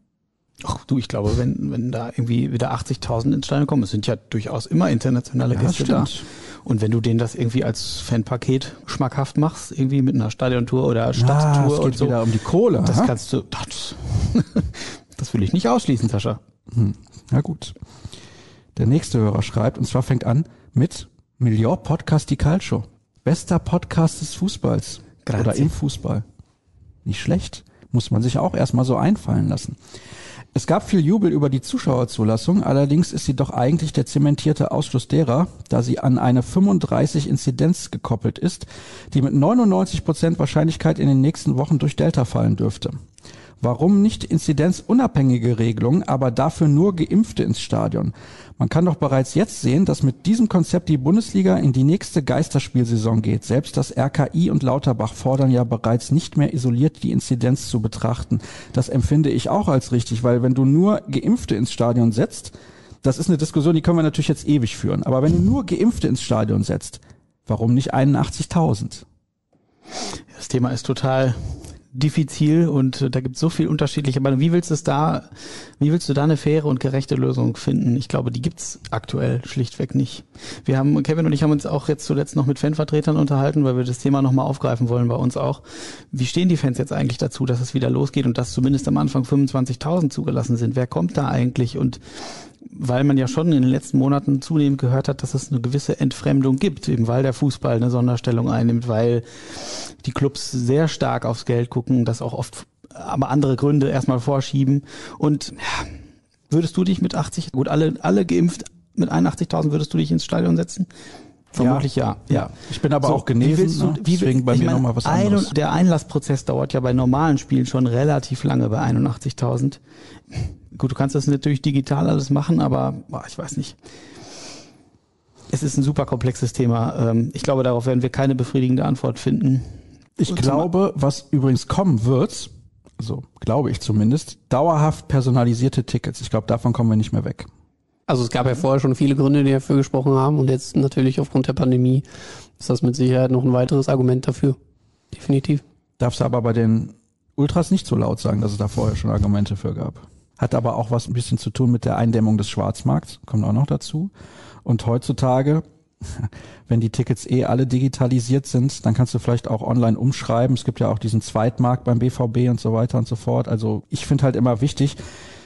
Ach du, ich glaube, wenn, wenn da irgendwie wieder 80.000 ins Stadion kommen, es sind ja durchaus immer internationale Ja, Gäste da. Und wenn du denen das irgendwie als Fanpaket schmackhaft machst, irgendwie mit einer Stadiontour oder Ah, Stadttour geht und so, wieder um die Kohle. das aha. kannst du, das, das will ich nicht ausschließen, Sascha. Hm, na gut. Der nächste Hörer schreibt, und zwar fängt an mit Miglior Podcast di Calcio. Bester Podcast des Fußballs. Grazie. Oder im Fußball. Nicht schlecht. Muss man sich auch erstmal so einfallen lassen. Es gab viel Jubel über die Zuschauerzulassung, allerdings ist sie doch eigentlich der zementierte Ausschluss derer, da sie an eine 35 Inzidenz gekoppelt ist, die mit 99 Prozent Wahrscheinlichkeit in den nächsten Wochen durch Delta fallen dürfte. Warum nicht inzidenzunabhängige Regelungen, aber dafür nur Geimpfte ins Stadion? Man kann doch bereits jetzt sehen, dass mit diesem Konzept die Bundesliga in die nächste Geisterspielsaison geht. Selbst das RKI und Lauterbach fordern ja bereits nicht mehr isoliert die Inzidenz zu betrachten. Das empfinde ich auch als richtig, weil wenn du nur Geimpfte ins Stadion setzt, das ist eine Diskussion, die können wir natürlich jetzt ewig führen, aber wenn du nur Geimpfte ins Stadion setzt, warum nicht 81.000? Das Thema ist total diffizil und äh, da gibt es so viel unterschiedliche Meinungen. Wie willst du es da, wie willst du da eine faire und gerechte Lösung finden? Ich glaube, die gibt's aktuell schlichtweg nicht. Wir haben, Kevin und ich haben uns auch jetzt zuletzt noch mit Fanvertretern unterhalten, weil wir das Thema nochmal aufgreifen wollen bei uns auch. Wie stehen die Fans jetzt eigentlich dazu, dass es wieder losgeht und dass zumindest am Anfang 25.000 zugelassen sind? Wer kommt da eigentlich? Und weil man ja schon in den letzten Monaten zunehmend gehört hat, dass es eine gewisse Entfremdung gibt, eben weil der Fußball eine Sonderstellung einnimmt, weil die Clubs sehr stark aufs Geld gucken, das auch oft aber andere Gründe erstmal vorschieben. Und ja, würdest du dich mit 80, gut, alle, alle geimpft, mit 81.000 würdest du dich ins Stadion setzen? Vermutlich ja. Ja, ich bin aber So, auch genesen, wie du, ne? wie, deswegen bei mir nochmal was ein- anderes. Der Einlassprozess dauert ja bei normalen Spielen schon relativ lange bei 81.000. Gut, du kannst das natürlich digital alles machen, aber boah, ich weiß nicht. Es ist ein super komplexes Thema. Ähm, Ich glaube, darauf werden wir keine befriedigende Antwort finden. Ich Und glaube, was übrigens kommen wird, so glaube ich zumindest, dauerhaft personalisierte Tickets. Ich glaube, davon kommen wir nicht mehr weg. Also es gab ja vorher schon viele Gründe, die dafür gesprochen haben und jetzt natürlich aufgrund der Pandemie ist das mit Sicherheit noch ein weiteres Argument dafür. Definitiv. Darfst du aber bei den Ultras nicht so laut sagen, dass es da vorher schon Argumente für gab. Hat aber auch was ein bisschen zu tun mit der Eindämmung des Schwarzmarkts, kommt auch noch dazu. Und heutzutage, wenn die Tickets eh alle digitalisiert sind, dann kannst du vielleicht auch online umschreiben. Es gibt ja auch diesen Zweitmarkt beim BVB und so weiter und so fort. Also ich finde halt immer wichtig,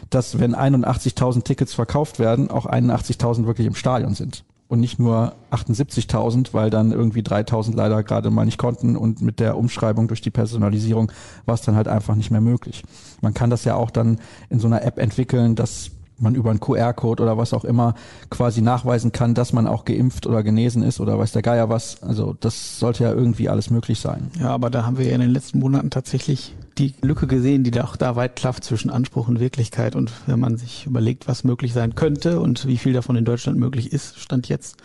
dass wenn 81.000 Tickets verkauft werden, auch 81.000 wirklich im Stadion sind. Und nicht nur 78.000, weil dann irgendwie 3.000 leider gerade mal nicht konnten und mit der Umschreibung durch die Personalisierung war es dann halt einfach nicht mehr möglich. Man kann das ja auch dann in so einer App entwickeln, dass man über einen QR-Code oder was auch immer quasi nachweisen kann, dass man auch geimpft oder genesen ist oder weiß der Geier was. Also das sollte ja irgendwie alles möglich sein. Ja, aber da haben wir ja in den letzten Monaten tatsächlich die Lücke gesehen, die da auch da weit klafft zwischen Anspruch und Wirklichkeit. Und wenn man sich überlegt, was möglich sein könnte und wie viel davon in Deutschland möglich ist, stand jetzt.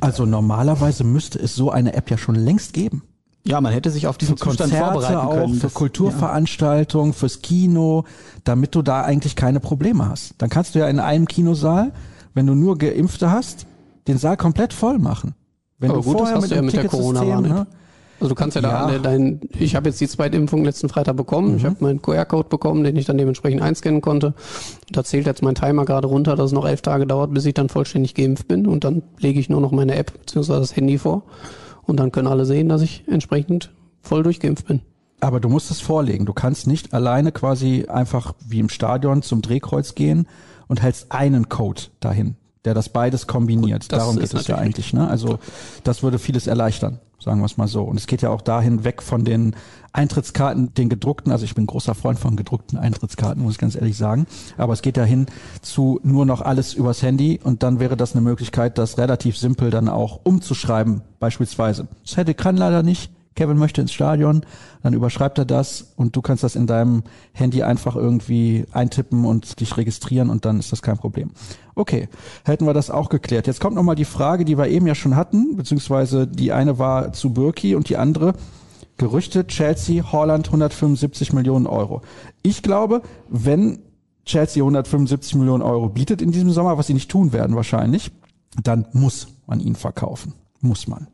Also normalerweise müsste es so eine App ja schon längst geben. Ja, man hätte sich auf diesen Für Zustand Konzerte vorbereiten auch, können. für Das- Kulturveranstaltungen, fürs Kino, damit du da eigentlich keine Probleme hast. Dann kannst du ja in einem Kinosaal, wenn du nur Geimpfte hast, den Saal komplett voll machen. Wenn Aber du gut, das vorher hast mit du ja dem mit der Corona-Warn-App. ne? Also du kannst ja, da Ja. alle dein, ich habe jetzt die zweite Impfung letzten Freitag bekommen. Ich habe meinen QR-Code bekommen, den ich dann dementsprechend einscannen konnte. Da zählt jetzt mein Timer gerade runter, dass es noch elf Tage dauert, bis ich dann vollständig geimpft bin. Und dann lege ich nur noch meine App bzw. das Handy vor. Und dann können alle sehen, dass ich entsprechend voll durchgeimpft bin. Aber du musst es vorlegen. Du kannst nicht alleine quasi einfach wie im Stadion zum Drehkreuz gehen und hältst einen Code dahin, der das beides kombiniert. das Darum geht es ja eigentlich. Ne? Also das würde vieles erleichtern, sagen wir es mal so. Und es geht ja auch dahin weg von den Eintrittskarten, den gedruckten. Also ich bin großer Freund von gedruckten Eintrittskarten, muss ich ganz ehrlich sagen. Aber es geht ja hin zu nur noch alles übers Handy und dann wäre das eine Möglichkeit, das relativ simpel dann auch umzuschreiben, beispielsweise. Das hätte kann leider nicht. Kevin möchte ins Stadion, dann überschreibt er das und du kannst das in deinem Handy einfach irgendwie eintippen und dich registrieren und dann ist das kein Problem. Okay, hätten wir das auch geklärt. Jetzt kommt nochmal die Frage, die wir eben ja schon hatten, beziehungsweise die eine war zu Birki und die andere Gerüchte, Chelsea, Holland 175 Millionen Euro. Ich glaube, wenn Chelsea 175 Millionen Euro bietet in diesem Sommer, was sie nicht tun werden wahrscheinlich, dann muss man ihn verkaufen. muss man.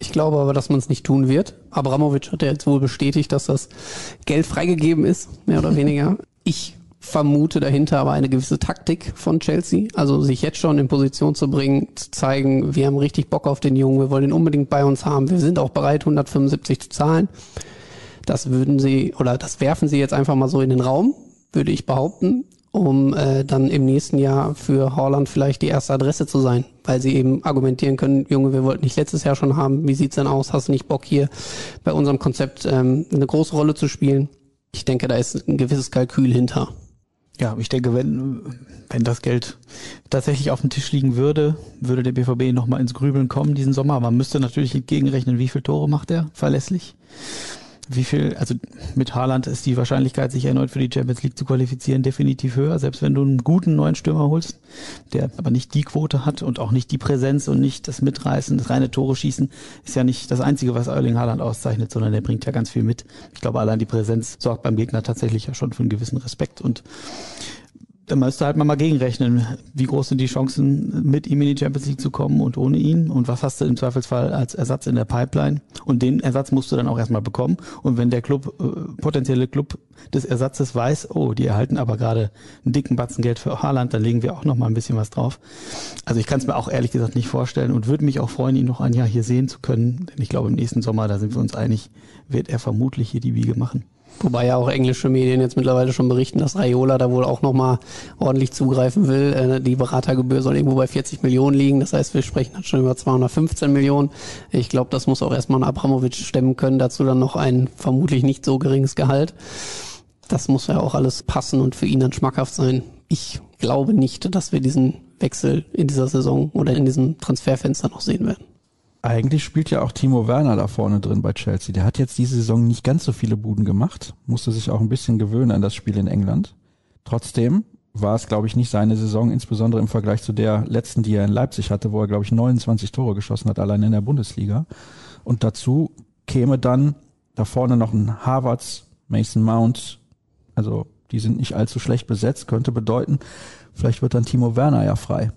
Ich glaube aber, dass man es nicht tun wird. Abramovic hat ja jetzt wohl bestätigt, dass das Geld freigegeben ist, mehr oder weniger. Ich vermute dahinter aber eine gewisse Taktik von Chelsea. Also sich jetzt schon in Position zu bringen, zu zeigen, wir haben richtig Bock auf den Jungen, wir wollen ihn unbedingt bei uns haben, wir sind auch bereit, 175 zu zahlen. Das würden sie oder das werfen sie jetzt einfach mal so in den Raum, würde ich behaupten um äh, dann im nächsten Jahr für Holland vielleicht die erste Adresse zu sein, weil sie eben argumentieren können, Junge, wir wollten nicht letztes Jahr schon haben, wie sieht's denn aus? Hast du nicht Bock hier bei unserem Konzept ähm, eine große Rolle zu spielen? Ich denke, da ist ein gewisses Kalkül hinter. Ja, ich denke, wenn, wenn das Geld tatsächlich auf dem Tisch liegen würde, würde der BVB nochmal ins Grübeln kommen diesen Sommer. Man müsste natürlich entgegenrechnen, wie viele Tore macht er verlässlich wie viel, also mit Haaland ist die Wahrscheinlichkeit, sich erneut für die Champions League zu qualifizieren, definitiv höher, selbst wenn du einen guten neuen Stürmer holst, der aber nicht die Quote hat und auch nicht die Präsenz und nicht das Mitreißen, das reine Tore schießen, ist ja nicht das Einzige, was Erling Haaland auszeichnet, sondern der bringt ja ganz viel mit. Ich glaube, allein die Präsenz sorgt beim Gegner tatsächlich ja schon für einen gewissen Respekt und da müsste halt mal gegenrechnen, wie groß sind die Chancen, mit ihm in die Champions League zu kommen und ohne ihn und was hast du im Zweifelsfall als Ersatz in der Pipeline und den Ersatz musst du dann auch erstmal bekommen und wenn der Club, äh, potenzielle Club des Ersatzes weiß, oh, die erhalten aber gerade einen dicken Batzen Geld für Haaland, dann legen wir auch noch mal ein bisschen was drauf. Also ich kann es mir auch ehrlich gesagt nicht vorstellen und würde mich auch freuen, ihn noch ein Jahr hier sehen zu können, denn ich glaube im nächsten Sommer, da sind wir uns einig, wird er vermutlich hier die Wiege machen. Wobei ja auch englische Medien jetzt mittlerweile schon berichten, dass Raiola da wohl auch nochmal ordentlich zugreifen will. Äh, die Beratergebühr soll irgendwo bei 40 Millionen liegen. Das heißt, wir sprechen dann schon über 215 Millionen. Ich glaube, das muss auch erstmal ein Abramovic stemmen können. Dazu dann noch ein vermutlich nicht so geringes Gehalt. Das muss ja auch alles passen und für ihn dann schmackhaft sein. Ich glaube nicht, dass wir diesen Wechsel in dieser Saison oder in diesem Transferfenster noch sehen werden. Eigentlich spielt ja auch Timo Werner da vorne drin bei Chelsea. Der hat jetzt diese Saison nicht ganz so viele Buden gemacht, musste sich auch ein bisschen gewöhnen an das Spiel in England. Trotzdem war es, glaube ich, nicht seine Saison, insbesondere im Vergleich zu der letzten, die er in Leipzig hatte, wo er, glaube ich, 29 Tore geschossen hat, allein in der Bundesliga. Und dazu käme dann da vorne noch ein Harvards, Mason Mount, also die sind nicht allzu schlecht besetzt, könnte bedeuten, vielleicht wird dann Timo Werner ja frei.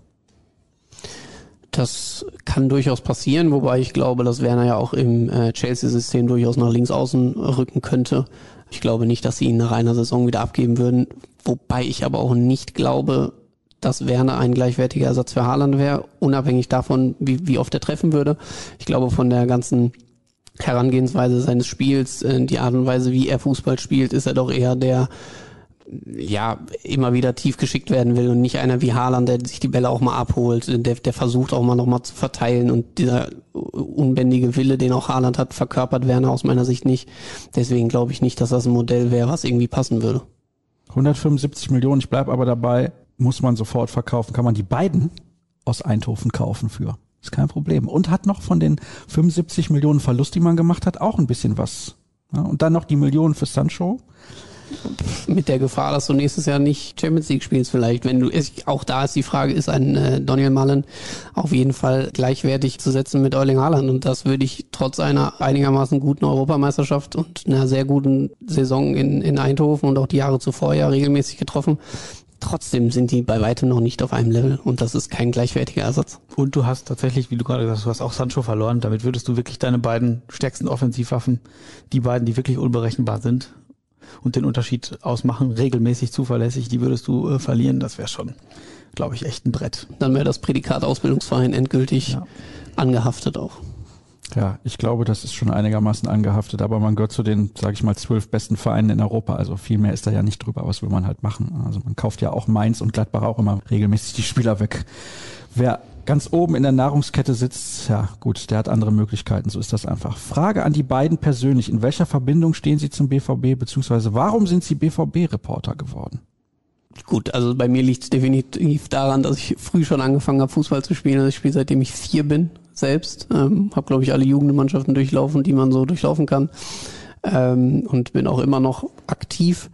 Das kann durchaus passieren, wobei ich glaube, dass Werner ja auch im äh, Chelsea-System durchaus nach links außen rücken könnte. Ich glaube nicht, dass sie ihn nach einer Saison wieder abgeben würden, wobei ich aber auch nicht glaube, dass Werner ein gleichwertiger Ersatz für Haaland wäre, unabhängig davon, wie, wie oft er treffen würde. Ich glaube, von der ganzen Herangehensweise seines Spiels, äh, die Art und Weise, wie er Fußball spielt, ist er doch eher der ja, immer wieder tief geschickt werden will und nicht einer wie Haaland, der sich die Bälle auch mal abholt, der, der versucht auch mal nochmal zu verteilen und dieser unbändige Wille, den auch Haaland hat, verkörpert Werner aus meiner Sicht nicht. Deswegen glaube ich nicht, dass das ein Modell wäre, was irgendwie passen würde. 175 Millionen, ich bleib aber dabei, muss man sofort verkaufen. Kann man die beiden aus Eindhoven kaufen für? Ist kein Problem. Und hat noch von den 75 Millionen Verlust, die man gemacht hat, auch ein bisschen was. Und dann noch die Millionen für Sancho mit der Gefahr, dass du nächstes Jahr nicht Champions League spielst vielleicht. Wenn du auch da ist die Frage, ist ein äh, Daniel Mullen auf jeden Fall gleichwertig zu setzen mit Erling Haaland und das würde ich trotz einer einigermaßen guten Europameisterschaft und einer sehr guten Saison in, in Eindhoven und auch die Jahre zuvor ja regelmäßig getroffen, trotzdem sind die bei weitem noch nicht auf einem Level und das ist kein gleichwertiger Ersatz. Und du hast tatsächlich, wie du gerade gesagt hast, du hast auch Sancho verloren. Damit würdest du wirklich deine beiden stärksten Offensivwaffen, die beiden, die wirklich unberechenbar sind, und den Unterschied ausmachen, regelmäßig zuverlässig, die würdest du äh, verlieren, das wäre schon, glaube ich, echt ein Brett. Dann wäre das Prädikat Ausbildungsverein endgültig ja. angehaftet auch. Ja, ich glaube, das ist schon einigermaßen angehaftet, aber man gehört zu den, sage ich mal, zwölf besten Vereinen in Europa. Also viel mehr ist da ja nicht drüber. Was will man halt machen? Also man kauft ja auch Mainz und Gladbach auch immer regelmäßig die Spieler weg. Wer ganz oben in der Nahrungskette sitzt, ja gut, der hat andere Möglichkeiten, so ist das einfach. Frage an die beiden persönlich, in welcher Verbindung stehen Sie zum BVB, beziehungsweise warum sind Sie BVB-Reporter geworden? Gut, also bei mir liegt es definitiv daran, dass ich früh schon angefangen habe, Fußball zu spielen. Also ich spiele seitdem ich vier bin selbst. Ähm, habe, glaube ich, alle Jugendmannschaften durchlaufen, die man so durchlaufen kann. Ähm, und bin auch immer noch aktiv.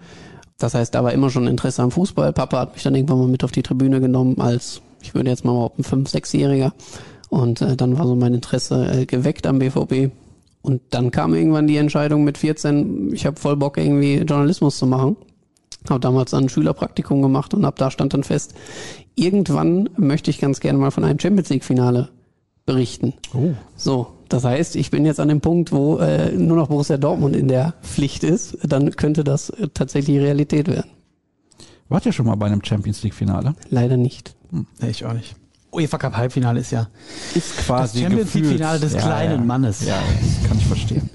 Das heißt, da war immer schon Interesse am Fußball. Papa hat mich dann irgendwann mal mit auf die Tribüne genommen als ich würde jetzt mal behaupten, fünf, sechsjähriger. Und äh, dann war so mein Interesse äh, geweckt am BVB. Und dann kam irgendwann die Entscheidung mit 14, ich habe voll Bock irgendwie Journalismus zu machen. Habe damals ein Schülerpraktikum gemacht und ab da stand dann fest, irgendwann möchte ich ganz gerne mal von einem Champions League Finale berichten. Oh. So, das heißt, ich bin jetzt an dem Punkt, wo äh, nur noch Borussia Dortmund in der Pflicht ist. Dann könnte das äh, tatsächlich Realität werden. Wart ihr schon mal bei einem Champions League Finale? Leider nicht. Nee, ich auch nicht. UEFA Cup Halbfinale ist ja Ist quasi das Champions League Finale des kleinen Mannes. Ja, das kann ich verstehen.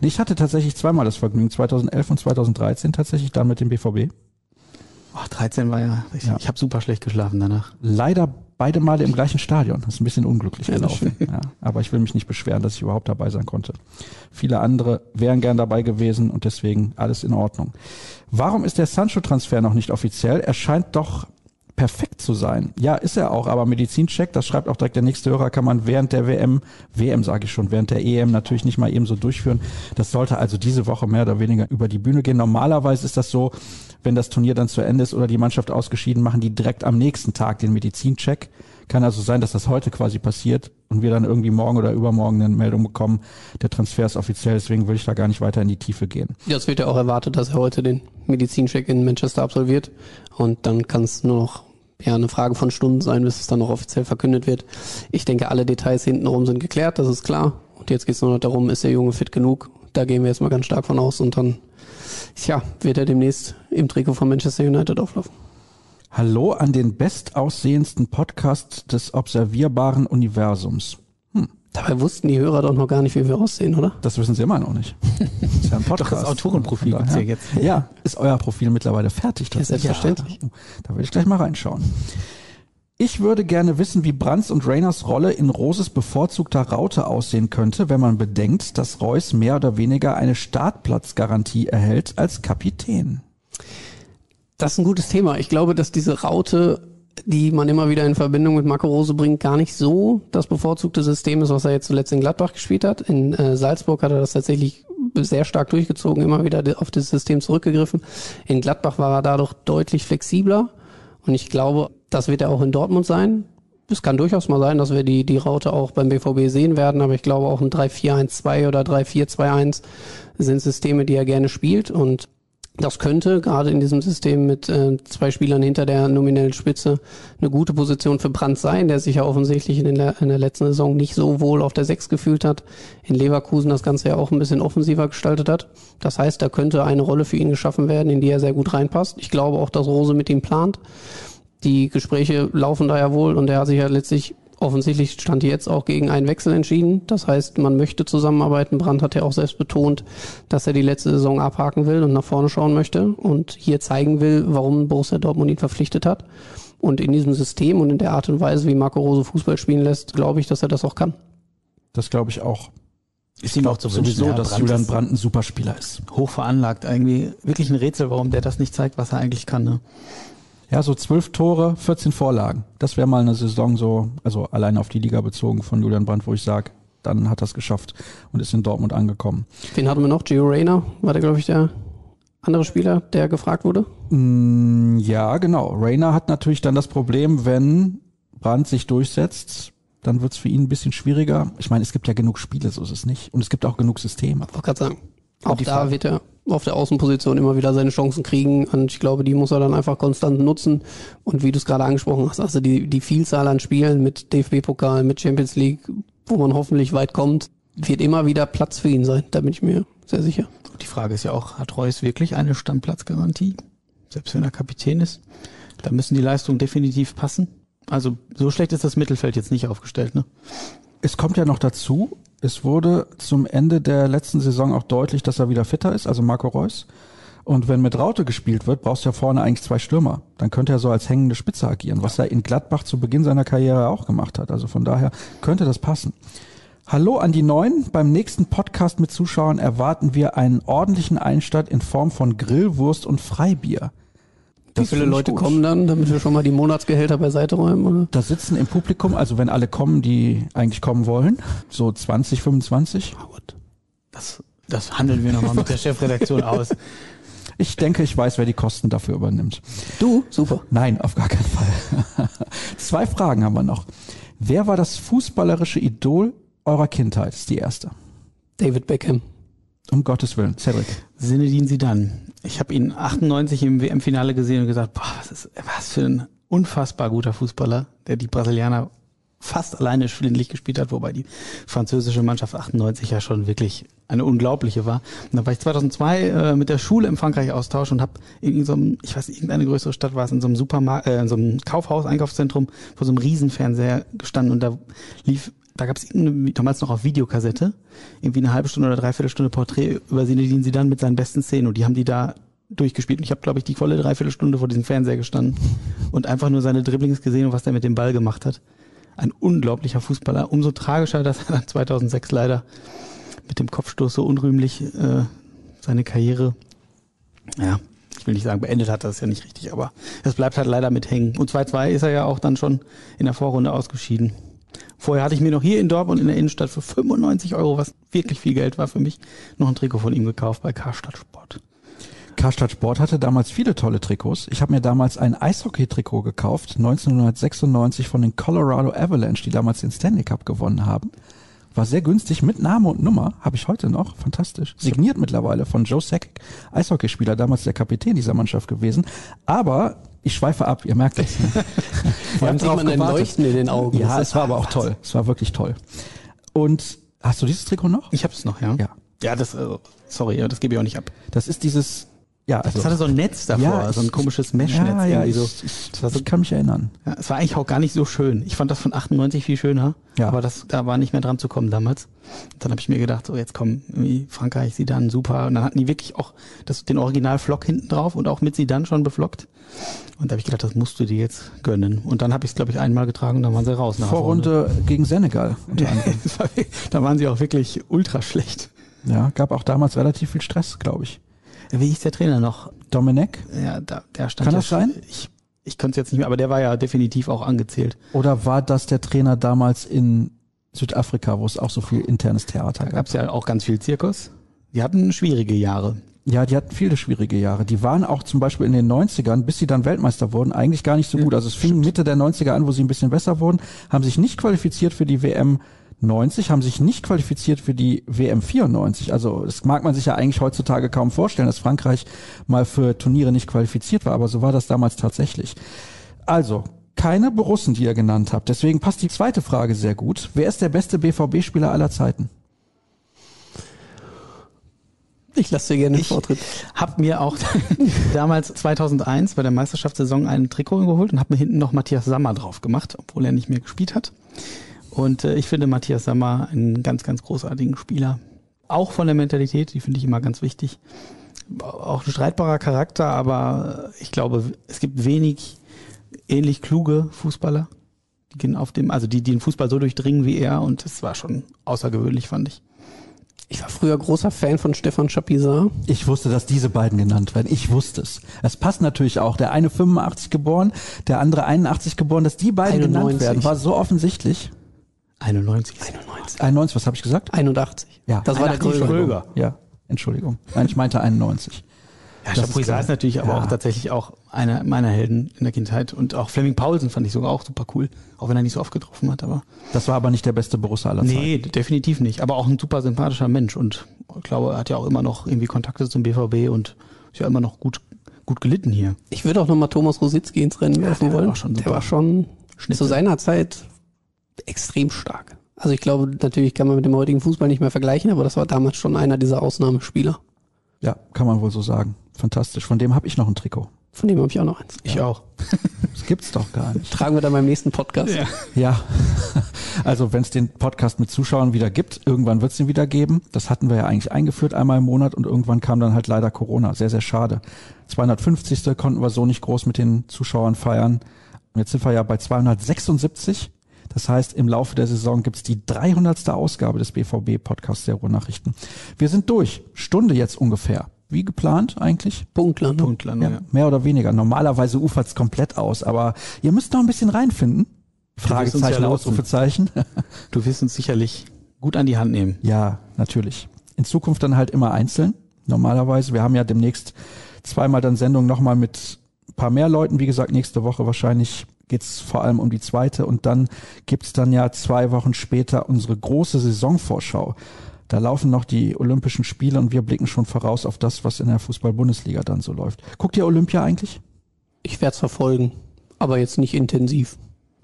Ich hatte tatsächlich zweimal das Vergnügen, 2011 und 2013 tatsächlich dann mit dem BVB. Ach, 13 war ja, ich, Ja. ich habe super schlecht geschlafen danach. Leider beide Male im gleichen Stadion. Das ist ein bisschen unglücklich gelaufen. Ja, aber ich will mich nicht beschweren, dass ich überhaupt dabei sein konnte. Viele andere wären gern dabei gewesen und deswegen alles in Ordnung. Warum ist der Sancho-Transfer noch nicht offiziell? Er scheint doch perfekt zu sein. Ja, ist er auch, aber Medizincheck, das schreibt auch direkt der nächste Hörer, kann man während der WM, WM sage ich schon, während der EM natürlich nicht mal eben so durchführen. Das sollte also diese Woche mehr oder weniger über die Bühne gehen. Normalerweise ist das so, wenn das Turnier dann zu Ende ist oder die Mannschaft ausgeschieden, machen die direkt am nächsten Tag den Medizincheck. Kann also sein, dass das heute quasi passiert und wir dann irgendwie morgen oder übermorgen eine Meldung bekommen, der Transfer ist offiziell, deswegen will ich da gar nicht weiter in die Tiefe gehen. Ja, es wird ja auch erwartet, dass er heute den Medizincheck in Manchester absolviert. Und dann kann es nur noch ja, eine Frage von Stunden sein, bis es dann noch offiziell verkündet wird. Ich denke, alle Details hintenrum sind geklärt, das ist klar. Und jetzt geht es nur noch darum, ist der Junge fit genug? Da gehen wir jetzt mal ganz stark von aus und dann, tja, wird er demnächst im Trikot von Manchester United auflaufen. Hallo an den bestaussehendsten Podcast des observierbaren Universums. Dabei wussten die Hörer doch noch gar nicht, wie wir aussehen, oder? Das wissen Sie immer noch nicht. Das ist ja ein Podcast. das Autorenprofil gibt's ja jetzt. Ja, ist euer Profil mittlerweile fertig? Ja, selbstverständlich. Ja. Da will ich gleich mal reinschauen. Ich würde gerne wissen, wie Brands und Rainers Rolle in Roses bevorzugter Raute aussehen könnte, wenn man bedenkt, dass Reus mehr oder weniger eine Startplatzgarantie erhält als Kapitän. Das ist ein gutes Thema. Ich glaube, dass diese Raute, die man immer wieder in Verbindung mit Marco Rose bringt, gar nicht so das bevorzugte System ist, was er jetzt zuletzt in Gladbach gespielt hat. In äh, Salzburg hat er das tatsächlich sehr stark durchgezogen, immer wieder auf das System zurückgegriffen. In Gladbach war er dadurch deutlich flexibler und ich glaube, das wird er auch in Dortmund sein. Es kann durchaus mal sein, dass wir die, die Raute auch beim BVB sehen werden, aber ich glaube auch ein 3-4-1-2 oder 3-4-2-1 sind Systeme, die er gerne spielt und das könnte gerade in diesem System mit äh, zwei Spielern hinter der nominellen Spitze eine gute Position für Brandt sein, der sich ja offensichtlich in, Le- in der letzten Saison nicht so wohl auf der Sechs gefühlt hat, in Leverkusen das Ganze ja auch ein bisschen offensiver gestaltet hat. Das heißt, da könnte eine Rolle für ihn geschaffen werden, in die er sehr gut reinpasst. Ich glaube auch, dass Rose mit ihm plant. Die Gespräche laufen da ja wohl und er hat sich ja letztlich offensichtlich stand jetzt auch gegen einen Wechsel entschieden. Das heißt, man möchte zusammenarbeiten. Brandt hat ja auch selbst betont, dass er die letzte Saison abhaken will und nach vorne schauen möchte und hier zeigen will, warum Borussia Dortmund ihn verpflichtet hat. Und in diesem System und in der Art und Weise, wie Marco Rose Fußball spielen lässt, glaube ich, dass er das auch kann. Das glaube ich auch. Ist ihm auch zu wünschen. Sowieso, dass Brandt Julian Brandt ein super Spieler ist. Hoch veranlagt, irgendwie wirklich ein Rätsel, warum der das nicht zeigt, was er eigentlich kann. Ne? Ja, so zwölf Tore, 14 Vorlagen. Das wäre mal eine Saison so, also allein auf die Liga bezogen von Julian Brandt, wo ich sage, dann hat es geschafft und ist in Dortmund angekommen. Wen hatten wir noch? Gio Reyna war der, glaube ich, der andere Spieler, der gefragt wurde. Mm, Ja, genau. Rainer hat natürlich dann das Problem, wenn Brandt sich durchsetzt, dann wird's für ihn ein bisschen schwieriger. Ich meine, es gibt ja genug Spiele, so ist es nicht. Und es gibt auch genug Systeme. wollte gerade sagen. Auch die da Frage- wird er auf der Außenposition immer wieder seine Chancen kriegen und ich glaube, die muss er dann einfach konstant nutzen. Und wie du es gerade angesprochen hast, also die, die Vielzahl an Spielen mit DFB-Pokal, mit Champions League, wo man hoffentlich weit kommt, wird immer wieder Platz für ihn sein. Da bin ich mir sehr sicher. Die Frage ist ja auch, hat Reus wirklich eine Standplatzgarantie? Selbst wenn er Kapitän ist? Da müssen die Leistungen definitiv passen. Also so schlecht ist das Mittelfeld jetzt nicht aufgestellt, ne? Es kommt ja noch dazu, es wurde zum Ende der letzten Saison auch deutlich, dass er wieder fitter ist, also Marco Reus. Und wenn mit Raute gespielt wird, brauchst du ja vorne eigentlich zwei Stürmer. Dann könnte er so als hängende Spitze agieren, was er in Gladbach zu Beginn seiner Karriere auch gemacht hat. Also von daher könnte das passen. Hallo an die Neuen. Beim nächsten Podcast mit Zuschauern erwarten wir einen ordentlichen Einstand in Form von Grillwurst und Freibier. Wie viele Leute gut. kommen dann, damit wir schon mal die Monatsgehälter beiseite räumen? Oder? Da sitzen im Publikum, also wenn alle kommen, die eigentlich kommen wollen, so 20, 25. Ah. Das, das handeln wir nochmal mit der Chefredaktion aus. Ich denke, ich weiß, wer die Kosten dafür übernimmt. Du? Super. Nein, auf gar keinen Fall. Zwei Fragen haben wir noch. Wer war das fußballerische Idol eurer Kindheit? Das ist die erste. David Beckham. Um Gottes Willen. Cedric. Sinedin Sidan. Ich habe ihn 98 im WM-Finale gesehen und gesagt, boah, was ist was für ein unfassbar guter Fußballer, der die Brasilianer fast alleine schwindelig gespielt hat, wobei die französische Mannschaft 98 ja schon wirklich eine unglaubliche war. Und dann war ich 2002 äh, mit der Schule im Frankreich Austausch und habe in so einem, ich weiß, irgendeine größere Stadt war es, in so einem Supermarkt, äh, in so einem Kaufhaus, Einkaufszentrum, vor so einem Riesenfernseher gestanden und da lief, da gab es damals noch auf Videokassette, irgendwie eine halbe Stunde oder dreiviertel Stunde Porträt über Zinedine sie dann mit seinen besten Szenen und die haben die da durchgespielt. Und ich habe, glaube ich, die volle Dreiviertelstunde vor diesem Fernseher gestanden und einfach nur seine Dribblings gesehen und was der mit dem Ball gemacht hat. Ein unglaublicher Fußballer. Umso tragischer, dass er dann 2006 leider mit dem Kopfstoß so unrühmlich äh, seine Karriere, ja, ich will nicht sagen, beendet hat, das ist ja nicht richtig, aber es bleibt halt leider mit hängen. Und 2-2 ist er ja auch dann schon in der Vorrunde ausgeschieden. Vorher hatte ich mir noch hier in Dortmund in der Innenstadt für 95 Euro, was wirklich viel Geld war für mich, noch ein Trikot von ihm gekauft bei Karstadt Sport. Karstadt Sport hatte damals viele tolle Trikots. Ich habe mir damals ein Eishockey-Trikot gekauft, 1996 von den Colorado Avalanche, die damals den Stanley Cup gewonnen haben. War sehr günstig mit Name und Nummer, habe ich heute noch, fantastisch. Signiert mittlerweile von Joe Sakic, Eishockeyspieler, damals der Kapitän dieser Mannschaft gewesen. Aber ich schweife ab, ihr merkt es. Wir haben drauf ein Leuchten in den Augen. Ja, es war aber auch toll. Es war wirklich toll. Und hast du dieses Trikot noch? Ich habe es noch, ja. Ja. Ja, das, äh, sorry, das gebe ich auch nicht ab. Das ist dieses ja, also, das hatte so ein Netz davor, ja, so ein komisches Meshnetz ja, ja, so. Ich, ich, das war so. Ich kann mich erinnern. Ja, es war eigentlich auch gar nicht so schön. Ich fand das von 98 viel schöner, ja. aber das da war nicht mehr dran zu kommen damals. Dann habe ich mir gedacht, so jetzt kommen irgendwie Frankreich, sie dann super und dann hatten die wirklich auch das den Original Flock hinten drauf und auch mit sie dann schon beflockt. Und da habe ich gedacht, das musst du dir jetzt gönnen. Und dann habe ich es glaube ich einmal getragen und dann waren sie raus. Nach Vorrunde gegen Senegal. da waren sie auch wirklich ultra schlecht. Ja, gab auch damals relativ viel Stress, glaube ich. Wie hieß der Trainer noch? Dominik? Ja, da, der stand Kann ja das sein? Ich, ich könnte es jetzt nicht mehr, aber der war ja definitiv auch angezählt. Oder war das der Trainer damals in Südafrika, wo es auch so viel internes Theater Da gab? gab es ja auch ganz viel Zirkus. Die hatten schwierige Jahre. Ja, die hatten viele schwierige Jahre. Die waren auch zum Beispiel in den 90ern, bis sie dann Weltmeister wurden, eigentlich gar nicht so gut. Also es fing Mitte der 90er an, wo sie ein bisschen besser wurden, haben sich nicht qualifiziert für die WM 90 haben sich nicht qualifiziert für die WM 94. Also das mag man sich ja eigentlich heutzutage kaum vorstellen, dass Frankreich mal für Turniere nicht qualifiziert war, aber so war das damals tatsächlich. Also, keine Borussen, die ihr genannt habt. Deswegen passt die zweite Frage sehr gut. Wer ist der beste BVB-Spieler aller Zeiten? Ich lasse dir gerne den Ich Vortritt. Hab mir auch damals 2001 bei der Meisterschaftssaison ein Trikot geholt und habe mir hinten noch Matthias Sammer drauf gemacht, obwohl er nicht mehr gespielt hat. Und äh, ich finde Matthias Sammer einen ganz, ganz großartigen Spieler. Auch von der Mentalität, die finde ich immer ganz wichtig. Auch ein streitbarer Charakter, aber ich glaube, es gibt wenig ähnlich kluge Fußballer, die gehen auf dem, also die, die den Fußball so durchdringen wie er und das war schon außergewöhnlich, fand ich. Ich war früher großer Fan von Stefan Chapisar. Ich wusste, dass diese beiden genannt werden. Ich wusste es. Es passt natürlich auch. Der eine 85 geboren, der andere 81 geboren, dass die beiden 91. genannt werden, war so offensichtlich. 91. 91. 91, was habe ich gesagt? 81. Ja, Das war der 81, Kröger. Entschuldigung. Ja, Entschuldigung. Nein, ich meinte 91. Ja, Das ist Chapuisat klar. ist natürlich aber Ja. auch tatsächlich auch einer meiner Helden in der Kindheit. Und auch Fleming Paulsen fand ich sogar auch super cool. Auch wenn er nicht so oft getroffen hat, aber. Das war aber nicht der beste Borussia aller Zeiten. Nee, definitiv nicht. Aber auch ein super sympathischer Mensch. Und ich glaube, er hat ja auch immer noch irgendwie Kontakte zum BVB und ist ja immer noch gut, gut gelitten hier. Ich würde auch nochmal Thomas Rositzky ins Rennen werfen war wollen. schon der war schon Schnitzel. zu seiner Zeit extrem stark. Also ich glaube, natürlich kann man mit dem heutigen Fußball nicht mehr vergleichen, aber das war damals schon einer dieser Ausnahmespieler. Ja, kann man wohl so sagen. Fantastisch. Von dem habe ich noch ein Trikot. Von dem habe ich auch noch eins. Ich auch. Das gibt's doch gar nicht. Tragen wir dann beim nächsten Podcast. Ja, also wenn es den Podcast mit Zuschauern wieder gibt, irgendwann wird es ihn wieder geben. Das hatten wir ja eigentlich eingeführt einmal im Monat und irgendwann kam dann halt leider Corona. Sehr, sehr schade. 250. konnten wir so nicht groß mit den Zuschauern feiern. Und jetzt sind wir ja bei 276. Das heißt, im Laufe der Saison gibt's die 300. Ausgabe des BVB-Podcasts der Ruhrnachrichten. Wir sind durch. Stunde jetzt ungefähr. Wie geplant eigentlich? Punktler? Punktler, nur, Ja, ja. mehr oder weniger. Normalerweise ufert's komplett aus, aber ihr müsst noch ein bisschen reinfinden. Fragezeichen, ja. Ausrufezeichen. Du wirst uns sicherlich gut an die Hand nehmen. ja, natürlich. In Zukunft dann halt immer einzeln. Normalerweise. Wir haben ja demnächst zweimal dann Sendung nochmal mit ein paar mehr Leuten. Wie gesagt, nächste Woche wahrscheinlich geht's vor allem um die zweite. Und dann gibt's dann ja zwei Wochen später unsere große Saisonvorschau. Da laufen noch die Olympischen Spiele und wir blicken schon voraus auf das, was in der Fußball-Bundesliga dann so läuft. Guckt ihr Olympia eigentlich? Ich werde es verfolgen, aber jetzt nicht intensiv.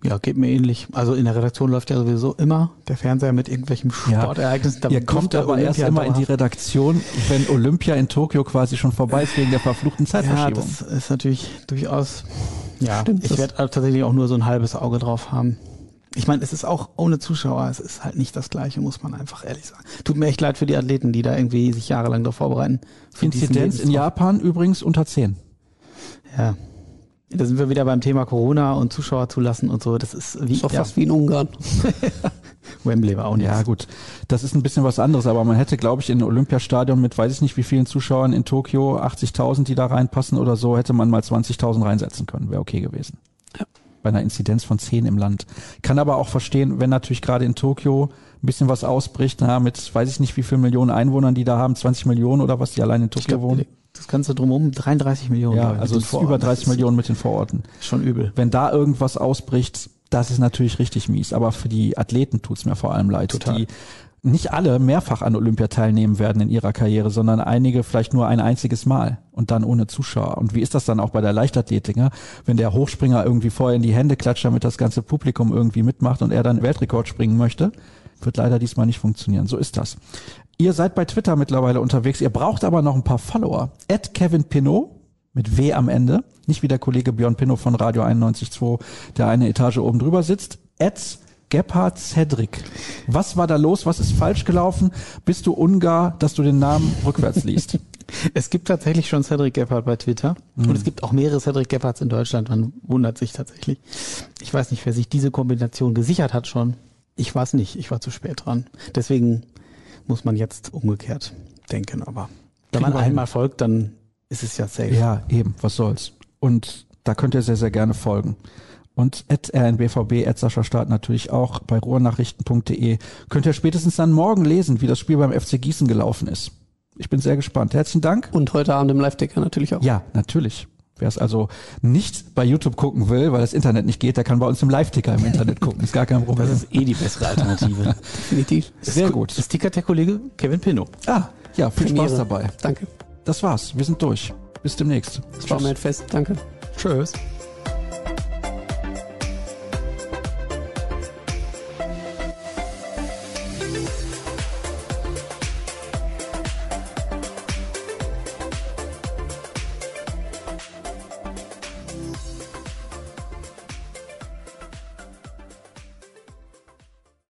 Ja, geht mir ähnlich. Also in der Redaktion läuft ja sowieso immer der Fernseher mit irgendwelchen Sportereignissen. Ja, Ihr kommt aber Olympia erst immer in die Redaktion, wenn Olympia in Tokio quasi schon vorbei ist wegen der verfluchten Zeitverschiebung. Ja, das ist natürlich durchaus. Ja, Stimmt, ich werde tatsächlich auch nur so ein halbes Auge drauf haben. Ich meine, es ist auch ohne Zuschauer, es ist halt nicht das Gleiche, muss man einfach ehrlich sagen. Tut mir echt leid für die Athleten, die da irgendwie sich jahrelang darauf vorbereiten. Inzidenz in Japan übrigens unter 10. Ja. Da sind wir wieder beim Thema Corona und Zuschauer zulassen und so. Das ist wie. Ist doch ja. fast wie in Ungarn. Wembley war auch nicht. Ja, gut. Das ist ein bisschen was anderes, aber man hätte, glaube ich, in ein Olympiastadion mit weiß ich nicht wie vielen Zuschauern in Tokio, 80.000, die da reinpassen oder so, hätte man mal 20.000 reinsetzen können. Wäre okay gewesen. Ja bei einer Inzidenz von 10 im Land. Kann aber auch verstehen, wenn natürlich gerade in Tokio ein bisschen was ausbricht, na, mit weiß ich nicht wie viel Millionen Einwohnern, die da haben, 20 Millionen oder was, die allein in Tokio glaub, wohnen. Das Ganze drumherum 33 Millionen. Ja, also über 30 Millionen mit den Vororten. Schon übel. Wenn da irgendwas ausbricht, das ist natürlich richtig mies. Aber für die Athleten tut's mir vor allem leid. Total. Die nicht alle mehrfach an Olympia teilnehmen werden in ihrer Karriere, sondern einige vielleicht nur ein einziges Mal und dann ohne Zuschauer. Und wie ist das dann auch bei der Leichtathletik, ja? wenn der Hochspringer irgendwie vorher in die Hände klatscht, damit das ganze Publikum irgendwie mitmacht und er dann Weltrekord springen möchte? Wird leider diesmal nicht funktionieren. So ist das. Ihr seid bei Twitter mittlerweile unterwegs. Ihr braucht aber noch ein paar Follower. At Kevin Pinot mit W am Ende. Nicht wie der Kollege Björn Pinot von Radio 91.2, der eine Etage oben drüber sitzt. At Gebhard Cedric. Was war da los? Was ist falsch gelaufen? Bist du Ungar, dass du den Namen rückwärts liest? Es gibt tatsächlich schon Cedric Gebhardt bei Twitter. Mhm. Und es gibt auch mehrere Cedric Gebhardts in Deutschland. Man wundert sich tatsächlich. Ich weiß nicht, wer sich diese Kombination gesichert hat schon. Ich weiß nicht. Ich war zu spät dran. Deswegen muss man jetzt umgekehrt denken. Aber wenn man einmal folgt, dann ist es ja safe. Ja, eben. Was soll's. Und da könnt ihr sehr, sehr gerne folgen und at rnbvb, at Sascha Staat natürlich auch bei ruhrnachrichten.de. Könnt ihr spätestens dann morgen lesen, wie das Spiel beim FC Gießen gelaufen ist. Ich bin sehr gespannt. Herzlichen Dank. Und heute Abend im Live-Ticker natürlich auch. Ja, natürlich. Wer es also nicht bei YouTube gucken will, weil das Internet nicht geht, der kann bei uns im Live-Ticker im Internet gucken. Ist gar kein Problem. Das ist eh die bessere Alternative. Definitiv. Sehr gut. Das tickert der Kollege Kevin Pinno. Ah, ja, viel Premiere. Spaß dabei. Danke. Das war's. Wir sind durch. Bis demnächst. Das war mein Fest. Danke. Tschüss.